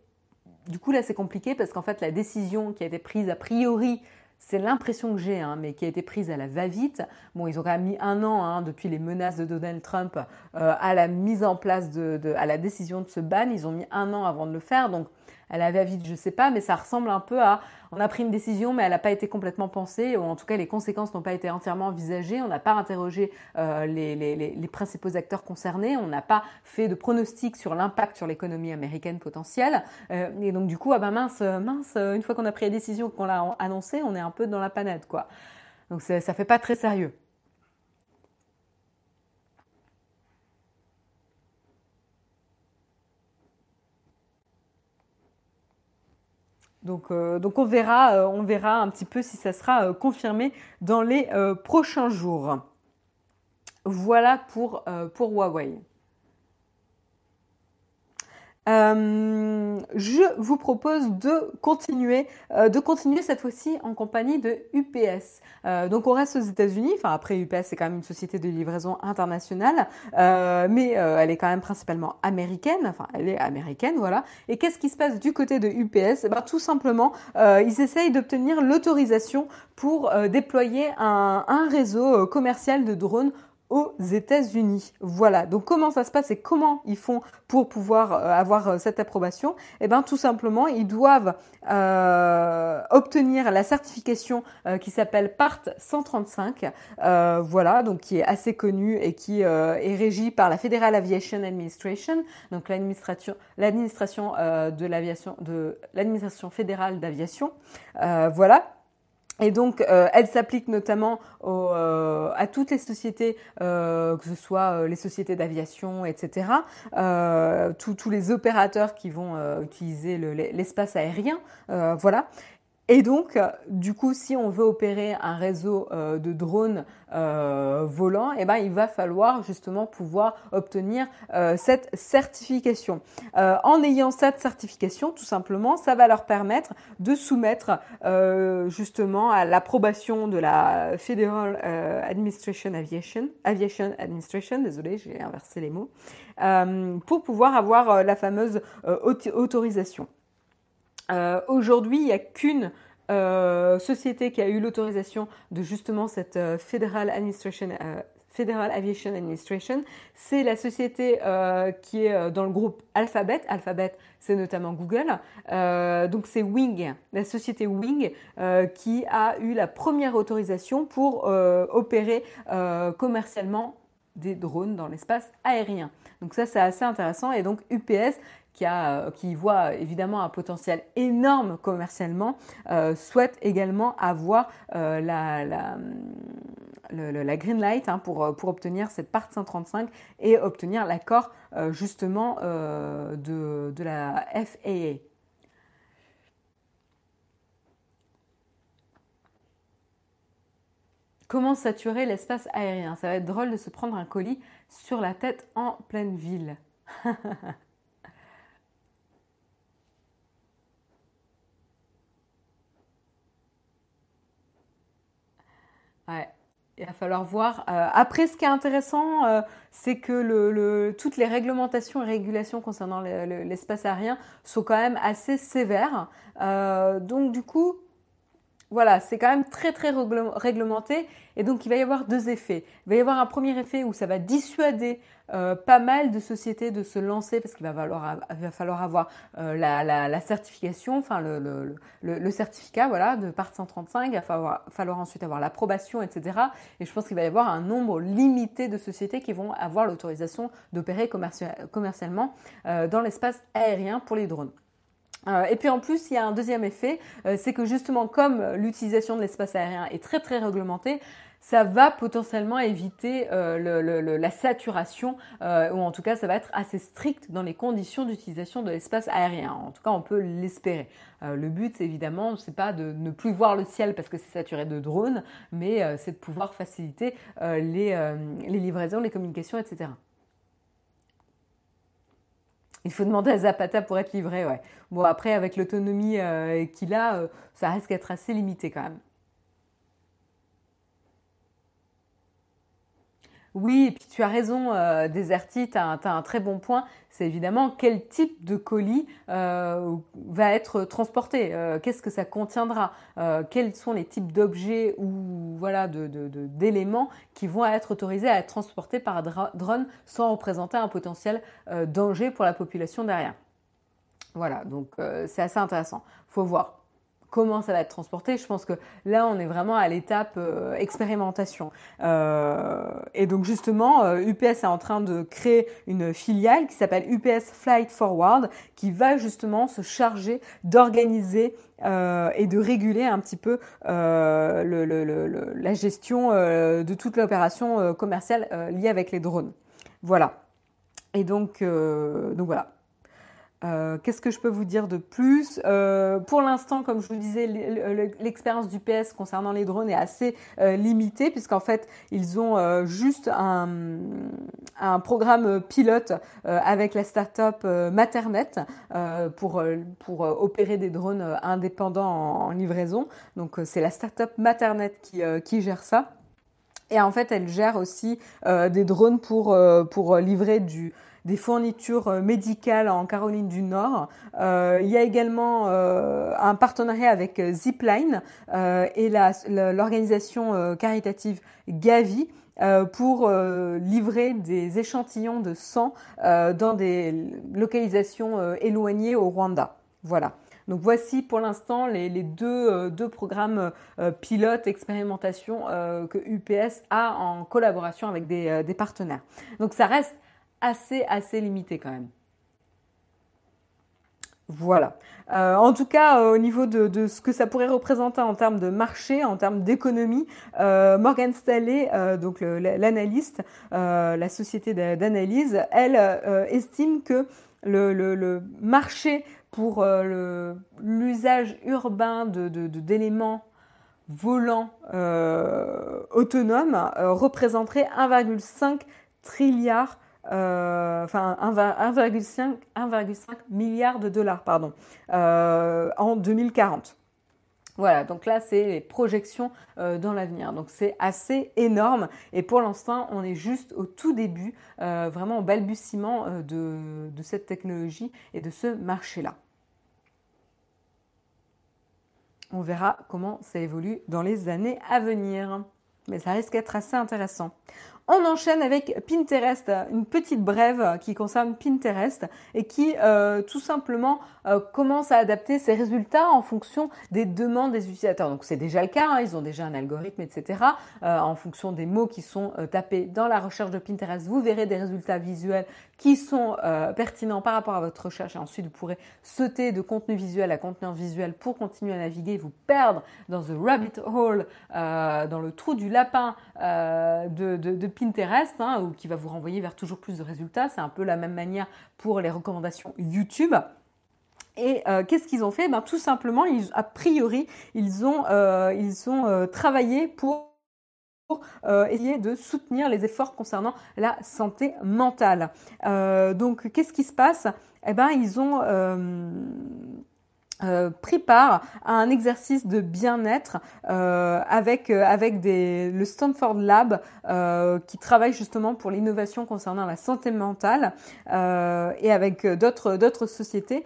du coup, là, c'est compliqué parce qu'en fait, la décision qui a été prise a priori, c'est l'impression que j'ai, hein, mais qui a été prise à la va-vite. Bon, ils ont quand même mis un an hein, depuis les menaces de Donald Trump à la mise en place de, à la décision de ce ban. Ils ont mis un an avant de le faire, donc elle avait vite, je sais pas, mais ça ressemble un peu à on a pris une décision, mais elle n'a pas été complètement pensée, ou en tout cas les conséquences n'ont pas été entièrement envisagées. On n'a pas interrogé euh, les, principaux acteurs concernés, on n'a pas fait de pronostic sur l'impact sur l'économie américaine potentielle. Euh, et donc du coup, ah ben mince, mince, une fois qu'on a pris la décision, qu'on l'a annoncée, on est un peu dans la panade, quoi. Donc ça fait pas très sérieux. Donc, euh, donc on, verra, euh, on verra un petit peu si ça sera euh, confirmé dans les prochains jours. Voilà pour Huawei. Euh, je vous propose de continuer, euh, de continuer cette fois-ci en compagnie de UPS. Euh, donc on reste aux États-Unis. Enfin après UPS c'est quand même une société de livraison internationale, mais elle est quand même principalement américaine. Enfin elle est américaine, voilà. Et qu'est-ce qui se passe du côté de UPS eh ben, tout simplement ils essayent d'obtenir l'autorisation pour déployer un, un réseau commercial de drones aux États-Unis. Voilà. Donc comment ça se passe et comment ils font pour pouvoir euh, avoir euh, cette approbation? Eh bien, tout simplement, ils doivent euh, obtenir la certification qui s'appelle PART 135. voilà, donc qui est assez connue et qui est régie par la Federal Aviation Administration, donc l'administration, l'administration de l'aviation, de l'administration fédérale d'aviation. voilà. Et donc, euh, elle s'applique notamment euh, à toutes les sociétés, euh, que ce soit les sociétés d'aviation, etc., tous les opérateurs qui vont utiliser l'espace aérien, voilà. Et donc, du coup, si on veut opérer un réseau euh, de drones euh, volants, eh ben, il va falloir justement pouvoir obtenir euh, cette certification. en ayant cette certification, tout simplement, ça va leur permettre de soumettre justement à l'approbation de la Federal Administration Aviation, Aviation Administration, désolé, j'ai inversé les mots, pour pouvoir avoir la fameuse autorisation. Euh, aujourd'hui, il n'y a qu'une euh, société qui a eu l'autorisation de justement cette euh, Federal Aviation Administration, c'est la société qui est dans le groupe Alphabet. Alphabet, c'est notamment Google. donc c'est Wing, la société Wing, qui a eu la première autorisation pour opérer commercialement des drones dans l'espace aérien. Donc ça c'est assez intéressant et donc UPS qui, a, qui voit évidemment un potentiel énorme commercialement, euh, souhaite également avoir euh, la, green light hein, pour, obtenir cette part 135 et obtenir l'accord euh, justement de la FAA. Comment saturer l'espace aérien? Ça va être drôle de se prendre un colis sur la tête en pleine ville. Ouais. Il va falloir voir. Euh, après, ce qui est intéressant, euh, c'est que le, toutes les réglementations et régulations concernant l'espace aérien sont quand même assez sévères. Euh, donc, du coup, voilà, c'est quand même très très réglementé et donc il va y avoir deux effets. Il va y avoir un premier effet où ça va dissuader euh, pas mal de sociétés de se lancer parce qu'il va, falloir, avoir euh, la, certification, enfin le, certificat voilà, de part 135, il va falloir, ensuite avoir l'approbation, etc. Et je pense qu'il va y avoir un nombre limité de sociétés qui vont avoir l'autorisation d'opérer commercialement euh, dans l'espace aérien pour les drones. Euh, et puis en plus, il y a un deuxième effet, euh, c'est que justement comme l'utilisation de l'espace aérien est très très réglementée, ça va potentiellement éviter euh, la saturation, ou en tout cas ça va être assez strict dans les conditions d'utilisation de l'espace aérien. En tout cas, on peut l'espérer. le but, évidemment, c'est pas de ne plus voir le ciel parce que c'est saturé de drones, mais c'est de pouvoir faciliter les livraisons, les communications, etc. Il faut demander à Zapata pour être livré, ouais. Bon, après, avec l'autonomie euh, qu'il a, euh, ça risque d'être assez limité quand même. Oui, et puis tu as raison, euh, Deserti, tu as, un très bon point. C'est évidemment quel type de colis euh, va être transporté, euh, qu'est-ce que ça contiendra, quels sont les types d'objets ou voilà d'éléments qui vont être autorisés à être transportés par drone sans représenter un potentiel danger pour la population derrière. Voilà, donc c'est assez intéressant. Faut voir comment ça va être transporté. Je pense que là, on est vraiment à l'étape euh, expérimentation. Euh, et donc justement, UPS euh, est en train de créer une filiale qui s'appelle UPS Flight Forward, qui va justement se charger d'organiser et de réguler un petit peu la gestion de toute l'opération commerciale liée avec les drones. Voilà. Et donc, donc voilà. Euh, qu'est-ce que je peux vous dire de plus? Euh, Pour l'instant, comme je vous disais, l'expérience du PS concernant les drones est assez euh, limitée puisqu'en fait, ils ont juste un, programme pilote avec la start-up Maternet pour, pour opérer des drones indépendants en, en livraison. Donc, c'est la start-up Maternet qui, qui gère ça. Et en fait, elle gère aussi des drones pour, pour livrer du, des fournitures euh, médicales en Caroline du Nord. Euh, il y a également euh, un partenariat avec Zipline et l'organisation caritative Gavi. pour livrer des échantillons de sang dans des localisations éloignées au Rwanda. Voilà. Donc voici pour l'instant les, deux, programmes pilotes expérimentation que UPS a en collaboration avec des, des partenaires. Donc ça reste assez, assez limité quand même. Voilà. Euh, en tout cas, euh, au niveau de, ce que ça pourrait représenter en termes de marché, en termes d'économie, euh, Morgan Stanley, donc l'analyste, la société d'analyse, elle estime que le, marché pour l'usage urbain d'éléments volants autonomes représenterait 1,5 trilliard enfin 1,5 milliard de dollars pardon, en 2040. Voilà, donc là, c'est les projections euh, dans l'avenir. Donc c'est assez énorme. Et pour l'instant, on est juste au tout début, euh, vraiment au balbutiement euh, de cette technologie et de ce marché-là. On verra comment ça évolue dans les années à venir. Mais ça risque d'être assez intéressant. On enchaîne avec Pinterest, une petite brève qui concerne Pinterest et qui euh, tout simplement euh, commence à adapter ses résultats en fonction des demandes des utilisateurs. Donc c'est déjà le cas, hein, ils ont déjà un algorithme, etc. Euh, en fonction des mots qui sont tapés dans la recherche de Pinterest, vous verrez des résultats visuels qui sont pertinents par rapport à votre recherche et ensuite vous pourrez sauter de contenu visuel à contenu visuel pour continuer à naviguer, vous perdre dans the rabbit hole, dans le trou du lapin de, de, de Pinterest, hein, ou qui va vous renvoyer vers toujours plus de résultats. C'est un peu la même manière pour les recommandations YouTube. Et euh, qu'est-ce qu'ils ont fait? Ben, Tout simplement, ils, a priori, ils ont, euh, ils ont euh, travaillé pour essayer de soutenir les efforts concernant la santé mentale. donc, qu'est-ce qui se passe? Eh ben, ils ont pris part à un exercice de bien-être euh, avec euh, avec des, le Stanford Lab qui travaille justement pour l'innovation concernant la santé mentale et avec d'autres d'autres sociétés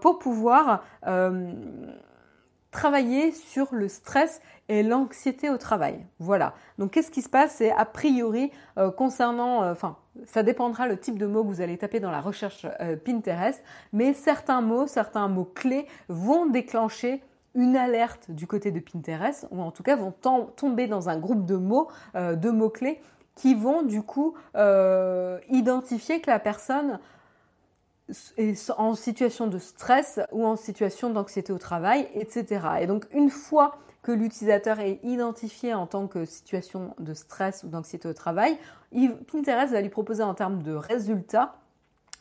pour pouvoir travailler sur le stress et l'anxiété au travail. Voilà. Donc qu'est-ce qui se passe? C'est a priori euh, concernant, euh, enfin, ça dépendra le type de mots que vous allez taper dans la recherche euh, Pinterest, mais certains mots, certains mots clés vont déclencher une alerte du côté de Pinterest, ou en tout cas vont tomber dans un groupe de mots, de mots clés, qui vont du coup identifier que la personne en situation de stress ou en situation d'anxiété au travail, etc. Et donc une fois que l'utilisateur est identifié en tant que situation de stress ou d'anxiété au travail, Pinterest va lui proposer en termes de résultats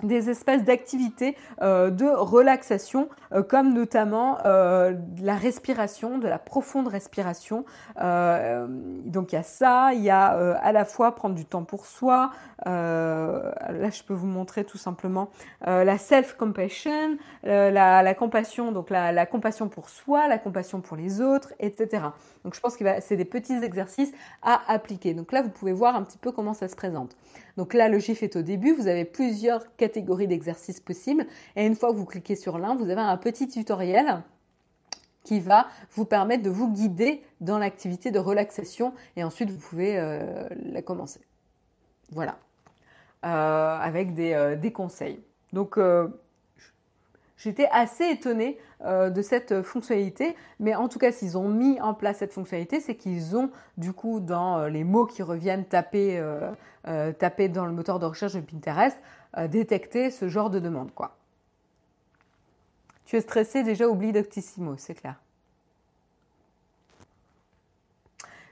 des espèces d'activités euh, de relaxation, euh, comme notamment euh, la respiration, de la profonde respiration. donc il y a ça, il y a à la fois prendre du temps pour soi. là, je peux vous montrer tout simplement la self-compassion, la, la, compassion, donc la, la, compassion pour soi, la compassion pour les autres, etc. Donc je pense que c'est des petits exercices à appliquer. Donc là, vous pouvez voir un petit peu comment ça se présente. Donc là, le GIF est au début, vous avez plusieurs catégories d'exercices possibles. Et une fois que vous cliquez sur l'un, vous avez un petit tutoriel qui va vous permettre de vous guider dans l'activité de relaxation et ensuite vous pouvez euh, la commencer. Voilà, euh, avec des, euh, des, conseils. Donc J'étais assez étonnée euh, de cette fonctionnalité, mais en tout cas, s'ils ont mis en place cette fonctionnalité, c'est qu'ils ont du coup dans euh, les mots qui reviennent taper, euh, taper dans le moteur de recherche de Pinterest, détecté ce genre de demande, quoi. Tu es stressé, déjà oublie Doctissimo, c'est clair.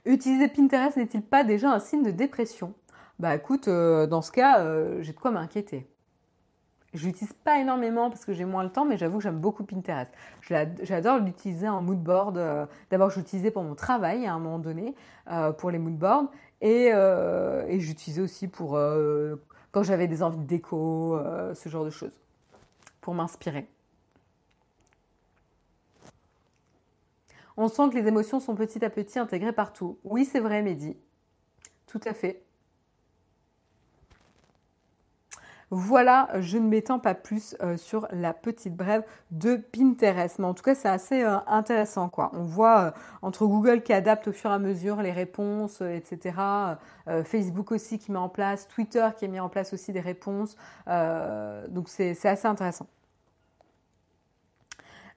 Utiliser Pinterest n'est-il pas déjà un signe de dépression? Bah écoute, dans ce cas, j'ai de quoi m'inquiéter. Je l'utilise pas énormément parce que j'ai moins le temps, mais j'avoue que j'aime beaucoup Pinterest. J'adore l'utiliser en mood board. Euh, d'abord, je l'utilisais pour mon travail à un moment donné, euh, pour les mood boards. Et, euh, et j'utilisais aussi pour quand j'avais des envies de déco, ce genre de choses, pour m'inspirer. On sent que les émotions sont petit à petit intégrées partout. Oui, c'est vrai, Mehdi. Tout à fait. Voilà, je ne m'étends pas plus euh, sur la petite brève de Pinterest. Mais en tout cas, c'est assez euh, intéressant. Quoi. On voit euh, entre Google qui adapte au fur et à mesure les réponses, etc. Facebook aussi qui met en place, Twitter qui a mis en place aussi des réponses. donc c'est assez intéressant.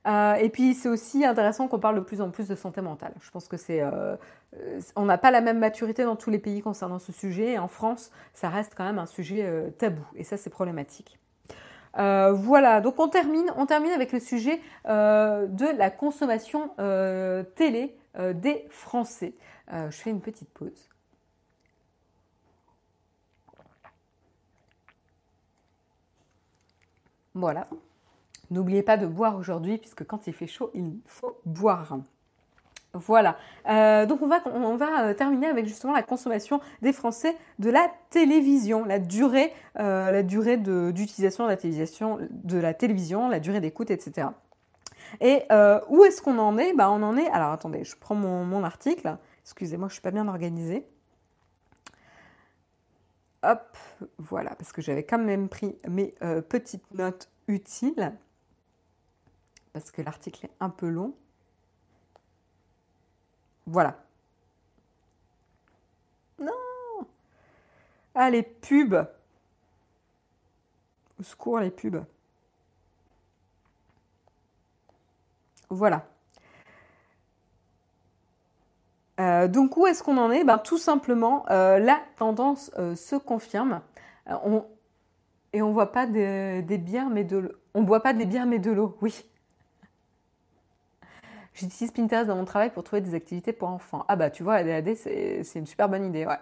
Euh, et puis c'est aussi intéressant qu'on parle de plus en plus de santé mentale. Je pense que c'est, euh, on n'a pas la même maturité dans tous les pays concernant ce sujet. Et en France, ça reste quand même un sujet euh, tabou. Et ça, c'est problématique. voilà, donc on termine, on termine avec le sujet de la consommation télé des Français. je fais une petite pause. Voilà. N'oubliez pas de boire aujourd'hui, puisque quand il fait chaud, il faut boire. Voilà. Euh, donc on va, euh, terminer avec justement la consommation des Français de la télévision, la durée, euh, d'utilisation de, la télévision, de la télévision, la durée d'écoute, etc. Et où est-ce qu'on en est? Bah, On en est. Alors attendez, je prends mon, mon article. Excusez-moi, je suis pas bien organisée. Hop, voilà, parce que j'avais quand même pris mes petites notes utiles, parce que l'article est un peu long. Voilà. Non Ah, les pubs Au secours, les pubs. Voilà. Euh, donc où est-ce qu'on en est? Ben, Tout simplement, euh, la tendance euh, se confirme. On, et on voit pas des, bières, mais de on boit pas des bières, mais de l'eau. Oui, J'utilise Pinterest dans mon travail pour trouver des activités pour enfants. Ah bah tu vois, la DAD, c'est une super bonne idée, ouais.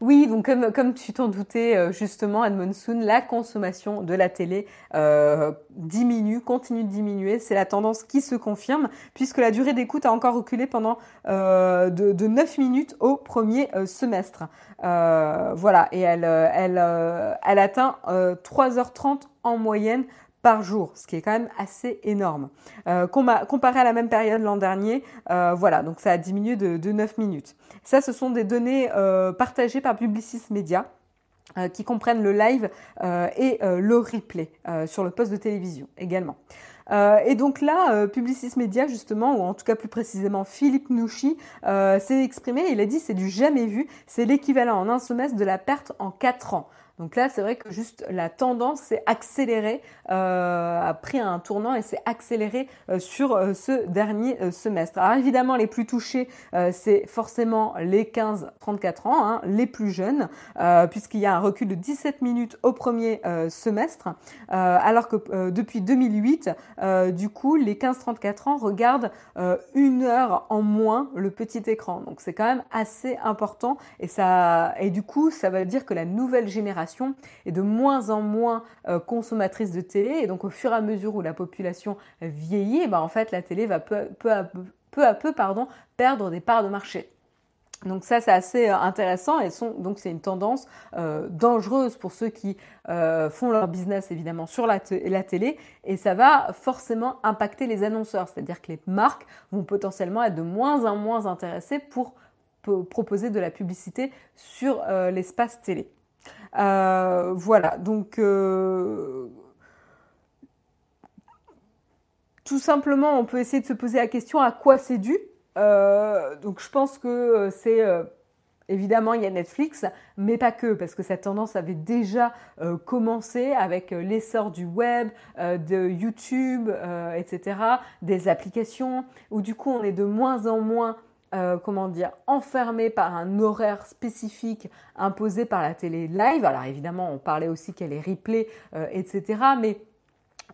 Oui, donc comme, comme tu t'en doutais euh, justement, Monsoon, la consommation de la télé euh, diminue, continue de diminuer. C'est la tendance qui se confirme puisque la durée d'écoute a encore reculé pendant euh, de, de, 9 minutes au premier semestre. voilà, et elle, elle, elle atteint 3h30 en moyenne par jour, ce qui est quand même assez énorme. Euh, comparé à la même période l'an dernier, euh, voilà, donc ça a diminué de, de, 9 minutes. Ça, ce sont des données euh, partagées par Publicis Media qui comprennent le live et le replay sur le poste de télévision également. et donc là, Publicis Media, justement, ou en tout cas plus précisément Philippe Nouchi, s'est exprimé, il a dit c'est du jamais vu, c'est l'équivalent en un semestre de la perte en 4 ans. Donc là, c'est vrai que juste la tendance s'est accélérée, euh, a pris un tournant et s'est accélérée euh, sur euh, ce dernier semestre. Alors évidemment, les plus touchés, c'est forcément les 15-34 ans, hein, les plus jeunes, puisqu'il y a un recul de 17 minutes au premier semestre, alors que depuis 2008, du coup, les 15-34 ans regardent une heure en moins le petit écran. Donc c'est quand même assez important et ça et du coup, ça veut dire que la nouvelle génération est de moins en moins euh, consommatrice de télé et donc au fur et à mesure où la population vieillit, bah, en fait la télé va peu, à peu, à peu pardon, perdre des parts de marché. Donc ça c'est assez euh, intéressant et donc c'est une tendance euh, dangereuse pour ceux qui font leur business évidemment sur la, télé et ça va forcément impacter les annonceurs, c'est-à-dire que les marques vont potentiellement être de moins en moins intéressées pour proposer de la publicité sur l'espace télé. Euh, voilà, donc euh, tout simplement, on peut essayer de se poser la question à quoi c'est dû? Euh, donc je pense que c'est évidemment il y a Netflix, mais pas que, parce que cette tendance avait déjà commencé avec l'essor du web, de YouTube, etc., des applications, où du coup on est de moins en moins euh, comment dire, enfermée par un horaire spécifique imposé par la télé live. Alors évidemment, on parlait aussi qu'elle est replay, euh, etc. Mais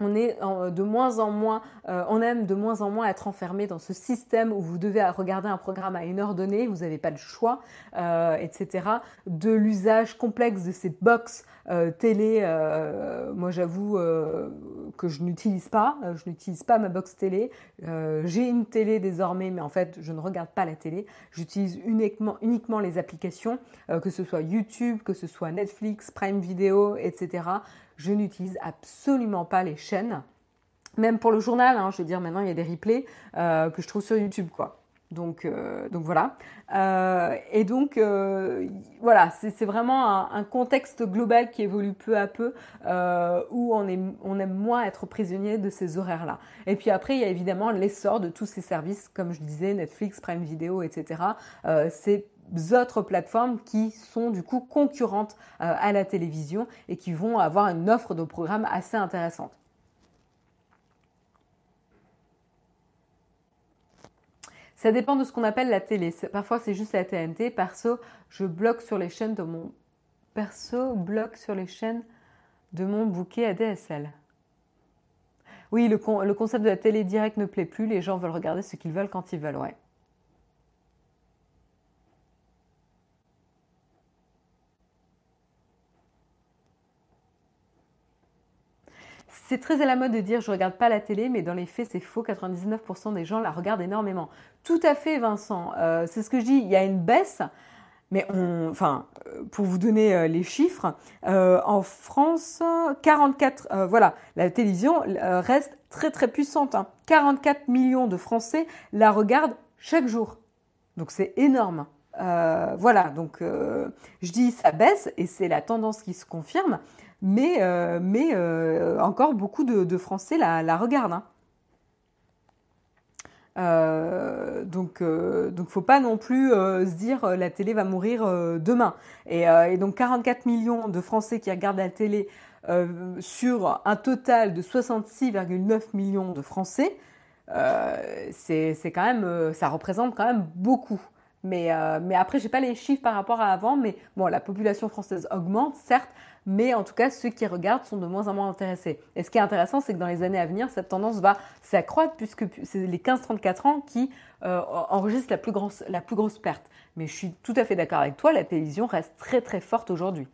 on est de moins en moins, euh, on aime de moins en moins être enfermé dans ce système où vous devez regarder un programme à une heure donnée, vous n'avez pas le choix, euh, etc. De l'usage complexe de ces box euh, télé, moi j'avoue que je n'utilise pas, je n'utilise pas ma box télé. J'ai une télé désormais, mais en fait je ne regarde pas la télé. J'utilise uniquement, uniquement les applications, que ce soit YouTube, que ce soit Netflix, Prime Video, etc je n'utilise absolument pas les chaînes. Même pour le journal, hein, je veux dire, maintenant il y a des replays euh, que je trouve sur YouTube, quoi. Donc, euh, donc voilà. Euh, et donc voilà, c'est vraiment un, contexte global qui évolue peu à peu, où on, on aime moins être prisonnier de ces horaires-là. Et puis après, il y a évidemment l'essor de tous ces services, comme je disais, Netflix, Prime Video, etc. c'est autres plateformes qui sont du coup concurrentes euh, à la télévision et qui vont avoir une offre de programmes assez intéressante. Ça dépend de ce qu'on appelle la télé. Parfois c'est juste la TNT. Perso, je bloque sur les chaînes de mon perso bloque sur les chaînes de mon bouquet ADSL. Oui, le, le concept de la télé directe ne plaît plus. Les gens veulent regarder ce qu'ils veulent quand ils veulent. Ouais. C'est très à la mode de dire je regarde pas la télé, mais dans les faits c'est faux. 99% des gens la regardent énormément. Tout à fait, Vincent. Euh, c'est ce que je dis. Il y a une baisse, mais enfin, pour vous donner les chiffres, en France, 44, voilà, la télévision reste très très puissante. 44 hein. millions de Français la regardent chaque jour. Donc c'est énorme. Euh, voilà, donc euh, je dis ça baisse et c'est la tendance qui se confirme, mais, euh, mais encore beaucoup de, Français la, regardent. Hein. donc, donc faut pas non plus se dire la télé va mourir demain. Et, donc 44 millions de Français qui regardent la télé sur un total de 66,9 millions de Français, c'est quand même, ça représente quand même beaucoup. Mais, euh, mais après, j'ai pas les chiffres par rapport à avant. Mais bon, la population française augmente, certes, mais en tout cas, ceux qui regardent sont de moins en moins intéressés. Et ce qui est intéressant, c'est que dans les années à venir, cette tendance va s'accroître puisque c'est les 15-34 ans qui euh, enregistrent la plus, grosse, la plus grosse perte. Mais je suis tout à fait d'accord avec toi, la télévision reste très très forte aujourd'hui.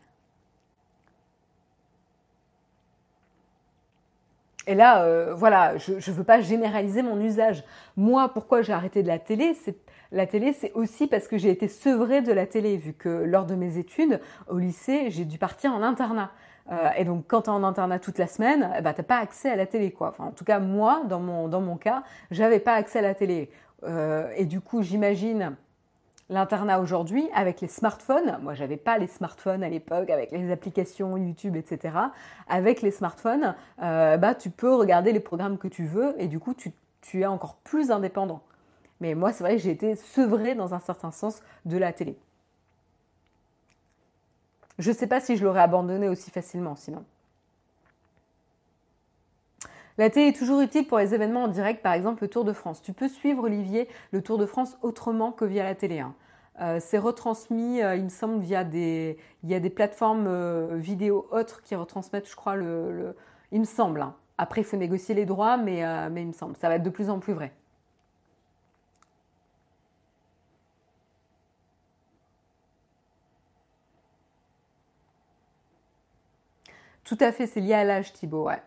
Et là, euh, voilà, je ne veux pas généraliser mon usage. Moi, pourquoi j'ai arrêté de la télé C'est la télé, c'est aussi parce que j'ai été sevrée de la télé, vu que lors de mes études au lycée, j'ai dû partir en internat. Euh, et donc, quand tu es en internat toute la semaine, eh ben, tu n'as pas accès à la télé. Quoi. Enfin, en tout cas, moi, dans mon, dans mon cas, j'avais pas accès à la télé. Euh, et du coup, j'imagine l'internat aujourd'hui avec les smartphones. Moi, j'avais pas les smartphones à l'époque avec les applications YouTube, etc. Avec les smartphones, euh, bah, tu peux regarder les programmes que tu veux et du coup, tu, es encore plus indépendant. Mais moi, c'est vrai que j'ai été sevrée dans un certain sens de la télé. Je ne sais pas si je l'aurais abandonné aussi facilement sinon. La télé est toujours utile pour les événements en direct, par exemple le Tour de France. Tu peux suivre, Olivier, le Tour de France autrement que via la télé. Hein. Euh, c'est retransmis, euh, il me semble, via des, il y a des plateformes euh, vidéo autres qui retransmettent, je crois, le, il me semble. Hein. Après, il faut négocier les droits, mais, mais il me semble, ça va être de plus en plus vrai. Tout à fait, c'est lié à l'âge, Thibaut, ouais.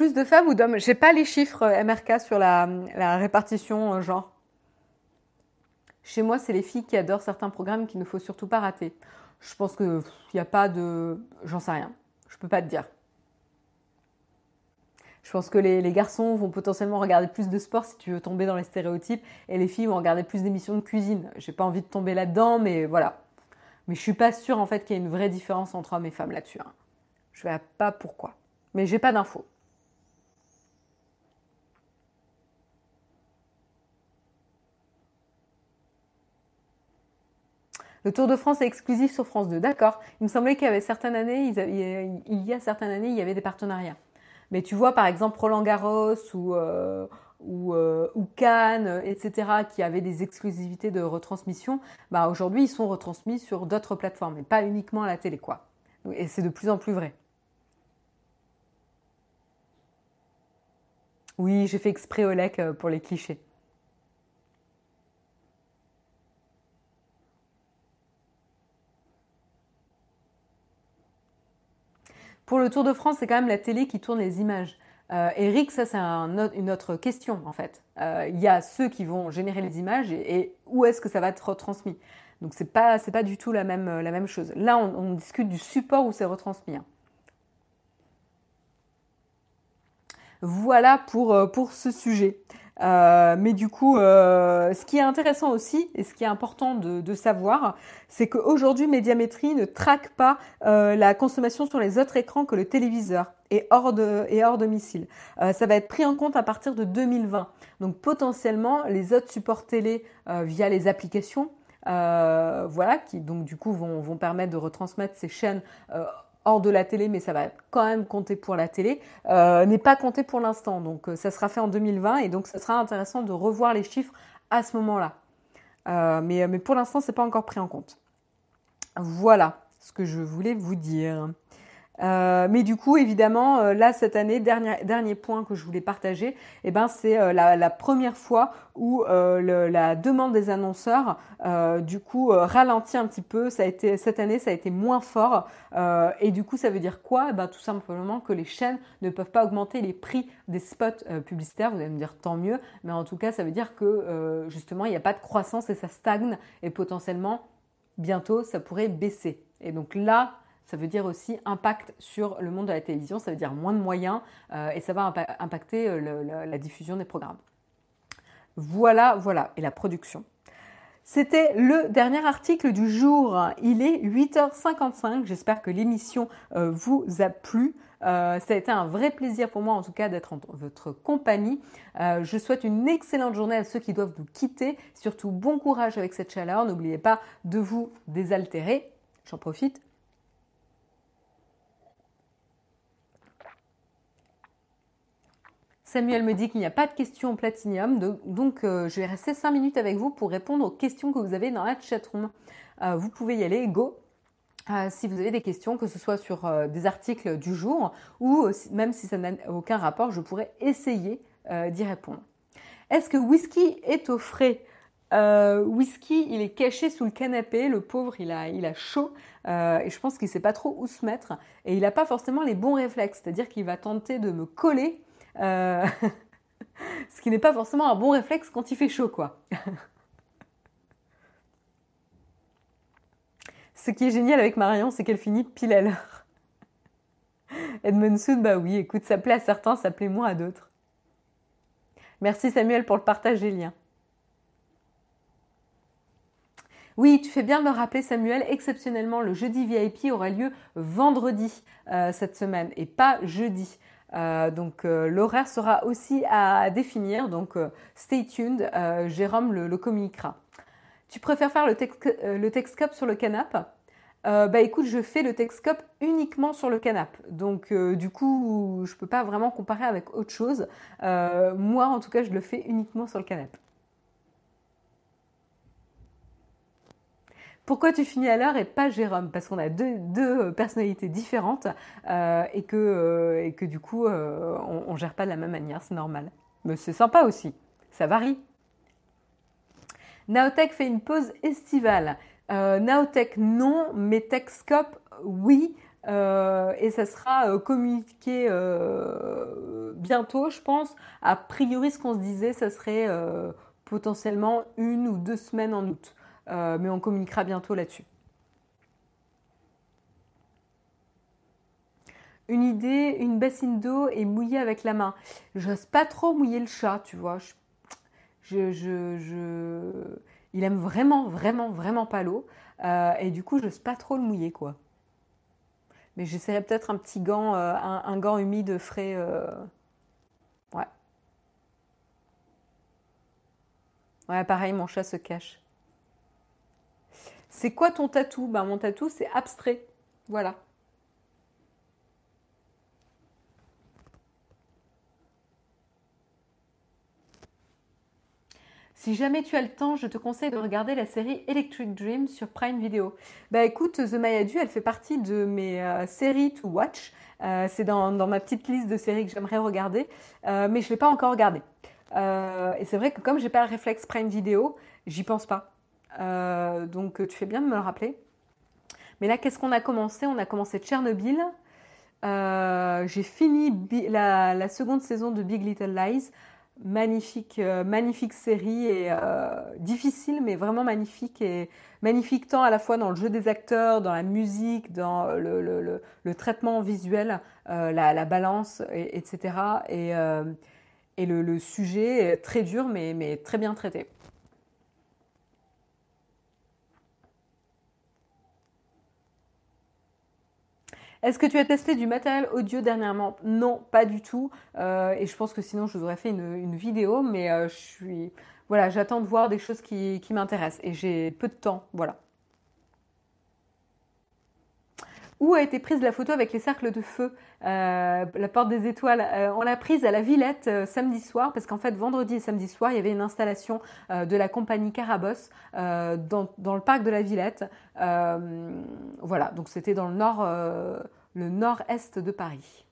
Plus de femmes ou d'hommes? J'ai pas les chiffres euh, MRK sur la, répartition euh, genre. Chez moi, c'est les filles qui adorent certains programmes qu'il ne faut surtout pas rater. Je pense qu'il n'y a pas de. J'en sais rien. Je peux pas te dire. Je pense que les, garçons vont potentiellement regarder plus de sport si tu veux tomber dans les stéréotypes et les filles vont regarder plus d'émissions de cuisine. J'ai pas envie de tomber là-dedans, mais voilà. Mais je suis pas sûre en fait qu'il y ait une vraie différence entre hommes et femmes là-dessus. Hein. Je sais pas pourquoi. Mais j'ai pas d'infos. Le Tour de France est exclusif sur France 2. D'accord. Il me semblait qu'il y avait certaines années, il y a certaines années, il y avait des partenariats. Mais tu vois, par exemple, Roland Garros ou, euh, euh, Cannes, etc., qui avaient des exclusivités de retransmission, bah, aujourd'hui, ils sont retransmis sur d'autres plateformes, et pas uniquement à la télé, quoi. Et c'est de plus en plus vrai. Oui, j'ai fait exprès au lec euh, pour les clichés. Pour le Tour de France, c'est quand même la télé qui tourne les images. Euh, Eric, ça c'est une autre question en fait. Euh, il y a ceux qui vont générer les images et, où est-ce que ça va être retransmis? Donc c'est pas c'est pas du tout la même la même chose. Là, on, discute du support où c'est retransmis. Hein. Voilà pour, euh, pour ce sujet. Euh, mais du coup, euh, ce qui est intéressant aussi et ce qui est important de, savoir, c'est qu'aujourd'hui, Médiamétrie ne traque pas euh, la consommation sur les autres écrans que le téléviseur et hors, de, et hors domicile. ça va être pris en compte à partir de 2020. Donc potentiellement, les autres supports télé via les applications, voilà, qui donc du coup vont, vont permettre de retransmettre ces chaînes de la télé, mais ça va quand même compter pour la télé, euh, n'est pas compté pour l'instant. Donc euh, ça sera fait en 2020 et donc ça sera intéressant de revoir les chiffres à ce moment-là. Euh, mais, mais pour l'instant, c'est pas encore pris en compte. Voilà ce que je voulais vous dire. Euh, mais du coup, évidemment, euh, là cette année, dernier, dernier point que je voulais partager, eh ben c'est euh, la, première fois où la demande des annonceurs, du coup, ralentit un petit peu. Ça a été cette année, ça a été moins fort. et du coup, ça veut dire quoi? Eh ben, tout simplement que les chaînes ne peuvent pas augmenter les prix des spots publicitaires. Vous allez me dire tant mieux, mais en tout cas, ça veut dire que justement, il n'y a pas de croissance et ça stagne et potentiellement bientôt, ça pourrait baisser. Et donc là, ça veut dire aussi impact sur le monde de la télévision, ça veut dire moins de moyens euh, et ça va impacter euh, la diffusion des programmes. Voilà, voilà, et la production. C'était le dernier article du jour. Il est 8h55. J'espère que l'émission euh, vous a plu. ça a été un vrai plaisir pour moi en tout cas d'être en votre compagnie. je souhaite une excellente journée à ceux qui doivent nous quitter. Surtout bon courage avec cette chaleur. N'oubliez pas de vous désaltérer. J'en profite. Samuel me dit qu'il n'y a pas de questions en platinium, donc euh, je vais rester 5 minutes avec vous pour répondre aux questions que vous avez dans la chatroom. Euh, vous pouvez y aller, go euh, si vous avez des questions, que ce soit sur des articles du jour ou même si ça n'a aucun rapport, je pourrais essayer d'y répondre. Est-ce que whisky est au frais? Whisky, il est caché sous le canapé, le pauvre, il a, il a chaud et je pense qu'il ne sait pas trop où se mettre et il n'a pas forcément les bons réflexes, c'est-à-dire qu'il va tenter de me coller euh, ce qui n'est pas forcément un bon réflexe quand il fait chaud, quoi. Ce qui est génial avec Marion, c'est qu'elle finit pile à l'heure. Edmund Soud, bah oui, écoute, ça plaît à certains, ça plaît moins à d'autres. Merci Samuel pour le partage des liens. Oui, tu fais bien me rappeler Samuel, exceptionnellement le jeudi VIP aura lieu vendredi euh, cette semaine et pas jeudi. Euh, donc euh, l'horaire sera aussi à définir, donc euh, stay tuned, Jérôme le, communiquera. Tu préfères faire le, Texcope sur le canapé bah écoute, je fais le Texcope uniquement sur le canapé. Donc du coup, je peux pas vraiment comparer avec autre chose. moi, en tout cas, je le fais uniquement sur le canapé. Pourquoi tu finis à l'heure et pas Jérôme? Parce qu'on a deux, deux, personnalités différentes euh, et, que, euh, et que du coup, euh, on ne gère pas de la même manière, c'est normal. Mais c'est sympa aussi, ça varie. Naotech fait une pause estivale. Naotech non, mais Techscope oui. et ça sera communiqué bientôt, je pense. A priori, ce qu'on se disait, ça serait potentiellement une ou deux semaines en août. Euh, mais on communiquera bientôt là-dessus. Une idée, une bassine d'eau et mouiller avec la main. J'ose pas trop mouiller le chat, tu vois. Je, je, Il aime vraiment, vraiment, vraiment pas l'eau. Euh, et du coup, j'ose pas trop le mouiller, quoi. Mais j'essaierai peut-être un petit gant, euh, un, un, gant humide frais. Ouais. Ouais, pareil, mon chat se cache. C'est quoi ton tatou? Ben, Mon tatou, c'est abstrait. Voilà. Si jamais tu as le temps, je te conseille de regarder la série Electric Dream sur Prime Video. Bah écoute, The Mayadu, elle fait partie de mes euh, séries to watch. Euh, c'est dans, ma petite liste de séries que j'aimerais regarder, euh, mais je ne l'ai pas encore regardée. et c'est vrai que comme j'ai pas le réflexe Prime Video, j'y pense pas. Euh, donc tu fais bien de me le rappeler. Mais là, qu'est-ce qu'on a commencé? On a commencé Tchernobyl. Euh, j'ai fini la, seconde saison de Big Little Lies. Magnifique, euh, magnifique série et difficile, mais vraiment magnifique et magnifique tant à la fois dans le jeu des acteurs, dans la musique, dans le, traitement visuel, la, balance, etc. Et, le, sujet très dur, mais très bien traité. Est-ce que tu as testé du matériel audio dernièrement? Non, pas du tout. Euh, et je pense que sinon je vous aurais fait une, vidéo, mais euh, je suis voilà, j'attends de voir des choses qui, qui m'intéressent et j'ai peu de temps, voilà. Où a été prise la photo avec les cercles de feu? Euh, La porte des étoiles On l'a prise à la Villette samedi soir parce qu'en fait vendredi et samedi soir il y avait une installation de la compagnie Carabosse dans, dans, le parc de la Villette. voilà, donc c'était dans le nord le nord-est de Paris.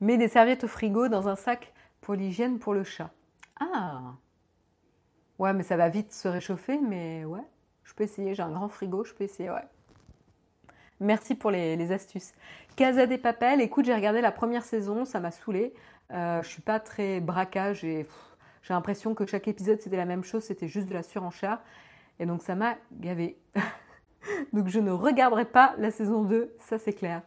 Mets des serviettes au frigo dans un sac pour l'hygiène pour le chat. Ah Ouais, mais ça va vite se réchauffer, mais ouais, je peux essayer. J'ai un grand frigo, je peux essayer, ouais. Merci pour les, astuces. Casa des Papel, écoute, j'ai regardé la première saison, ça m'a saoulé. Euh, je suis pas très braquage et j'ai l'impression que chaque épisode c'était la même chose, c'était juste de la surenchère. Et donc ça m'a gavé. donc je ne regarderai pas la saison 2, ça c'est clair.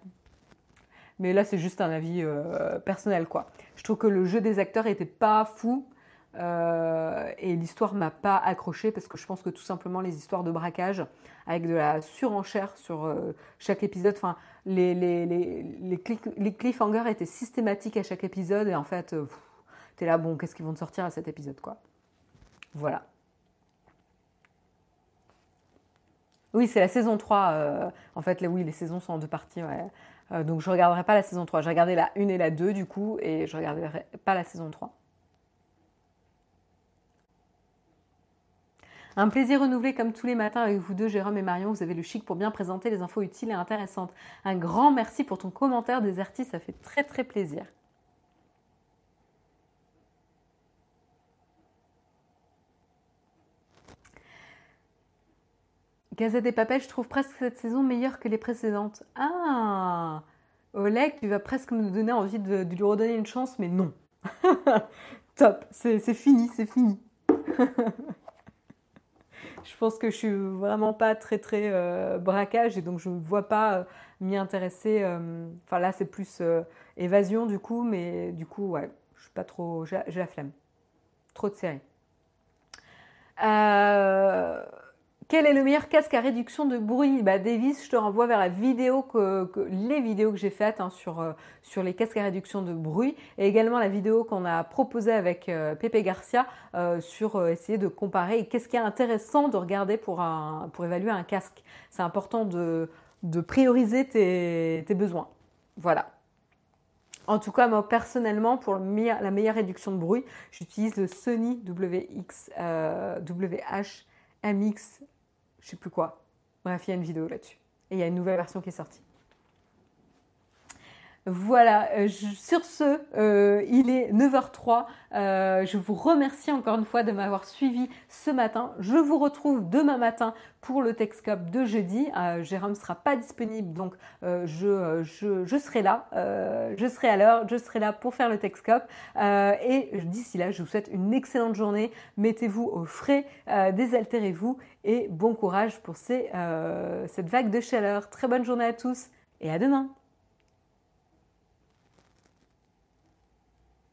Mais là, c'est juste un avis euh, personnel, quoi. Je trouve que le jeu des acteurs était pas fou. Euh, et l'histoire m'a pas accroché parce que je pense que tout simplement les histoires de braquage avec de la surenchère sur euh, chaque épisode, enfin les, cliffhangers étaient systématiques à chaque épisode et en fait tu es là bon qu'est-ce qu'ils vont te sortir à cet épisode quoi. Voilà. Oui, c'est la saison 3. en fait, oui, les saisons sont en deux parties. Euh, donc je regarderai pas la saison 3. Je regardé la 1 et la 2 du coup, et je regarderai pas la saison 3. Un plaisir renouvelé comme tous les matins avec vous deux, Jérôme et Marion. Vous avez le chic pour bien présenter les infos utiles et intéressantes. Un grand merci pour ton commentaire des artistes, ça fait très très plaisir. Gazette des Papels, je trouve presque cette saison meilleure que les précédentes. Ah Oleg, tu vas presque me donner envie de, lui redonner une chance, mais non. Top, c'est fini, c'est fini. je pense que je suis vraiment pas très très euh, braquage et donc je ne vois pas euh, m'y intéresser. Euh, enfin là, c'est plus évasion du coup, mais du coup, ouais, je suis pas trop. J'ai la flemme. Trop de séries. Euh quel est le meilleur casque à réduction de bruit? Bah, Davis, je te renvoie vers la vidéo que, les vidéos que j'ai faites hein, sur, euh, sur les casques à réduction de bruit et également la vidéo qu'on a proposée avec euh, Pepe Garcia euh, sur essayer de comparer qu'est-ce qui est intéressant de regarder pour, évaluer un casque. C'est important de, prioriser tes, tes, besoins. Voilà. En tout cas, moi personnellement, pour la meilleure réduction de bruit, j'utilise le Sony WX, WH MX je sais plus quoi. Bref, il y a une vidéo là-dessus. Et il y a une nouvelle version qui est sortie. Voilà, euh, sur ce, euh, il est 9h03. Euh, je vous remercie encore une fois de m'avoir suivi ce matin. Je vous retrouve demain matin pour le Texcop de jeudi. Jérôme ne sera pas disponible, donc je, serai là. je serai à l'heure, je serai là pour faire le Texcop. et d'ici là, je vous souhaite une excellente journée. Mettez-vous au frais, désaltérez-vous et bon courage pour cette vague de chaleur. Très bonne journée à tous et à demain.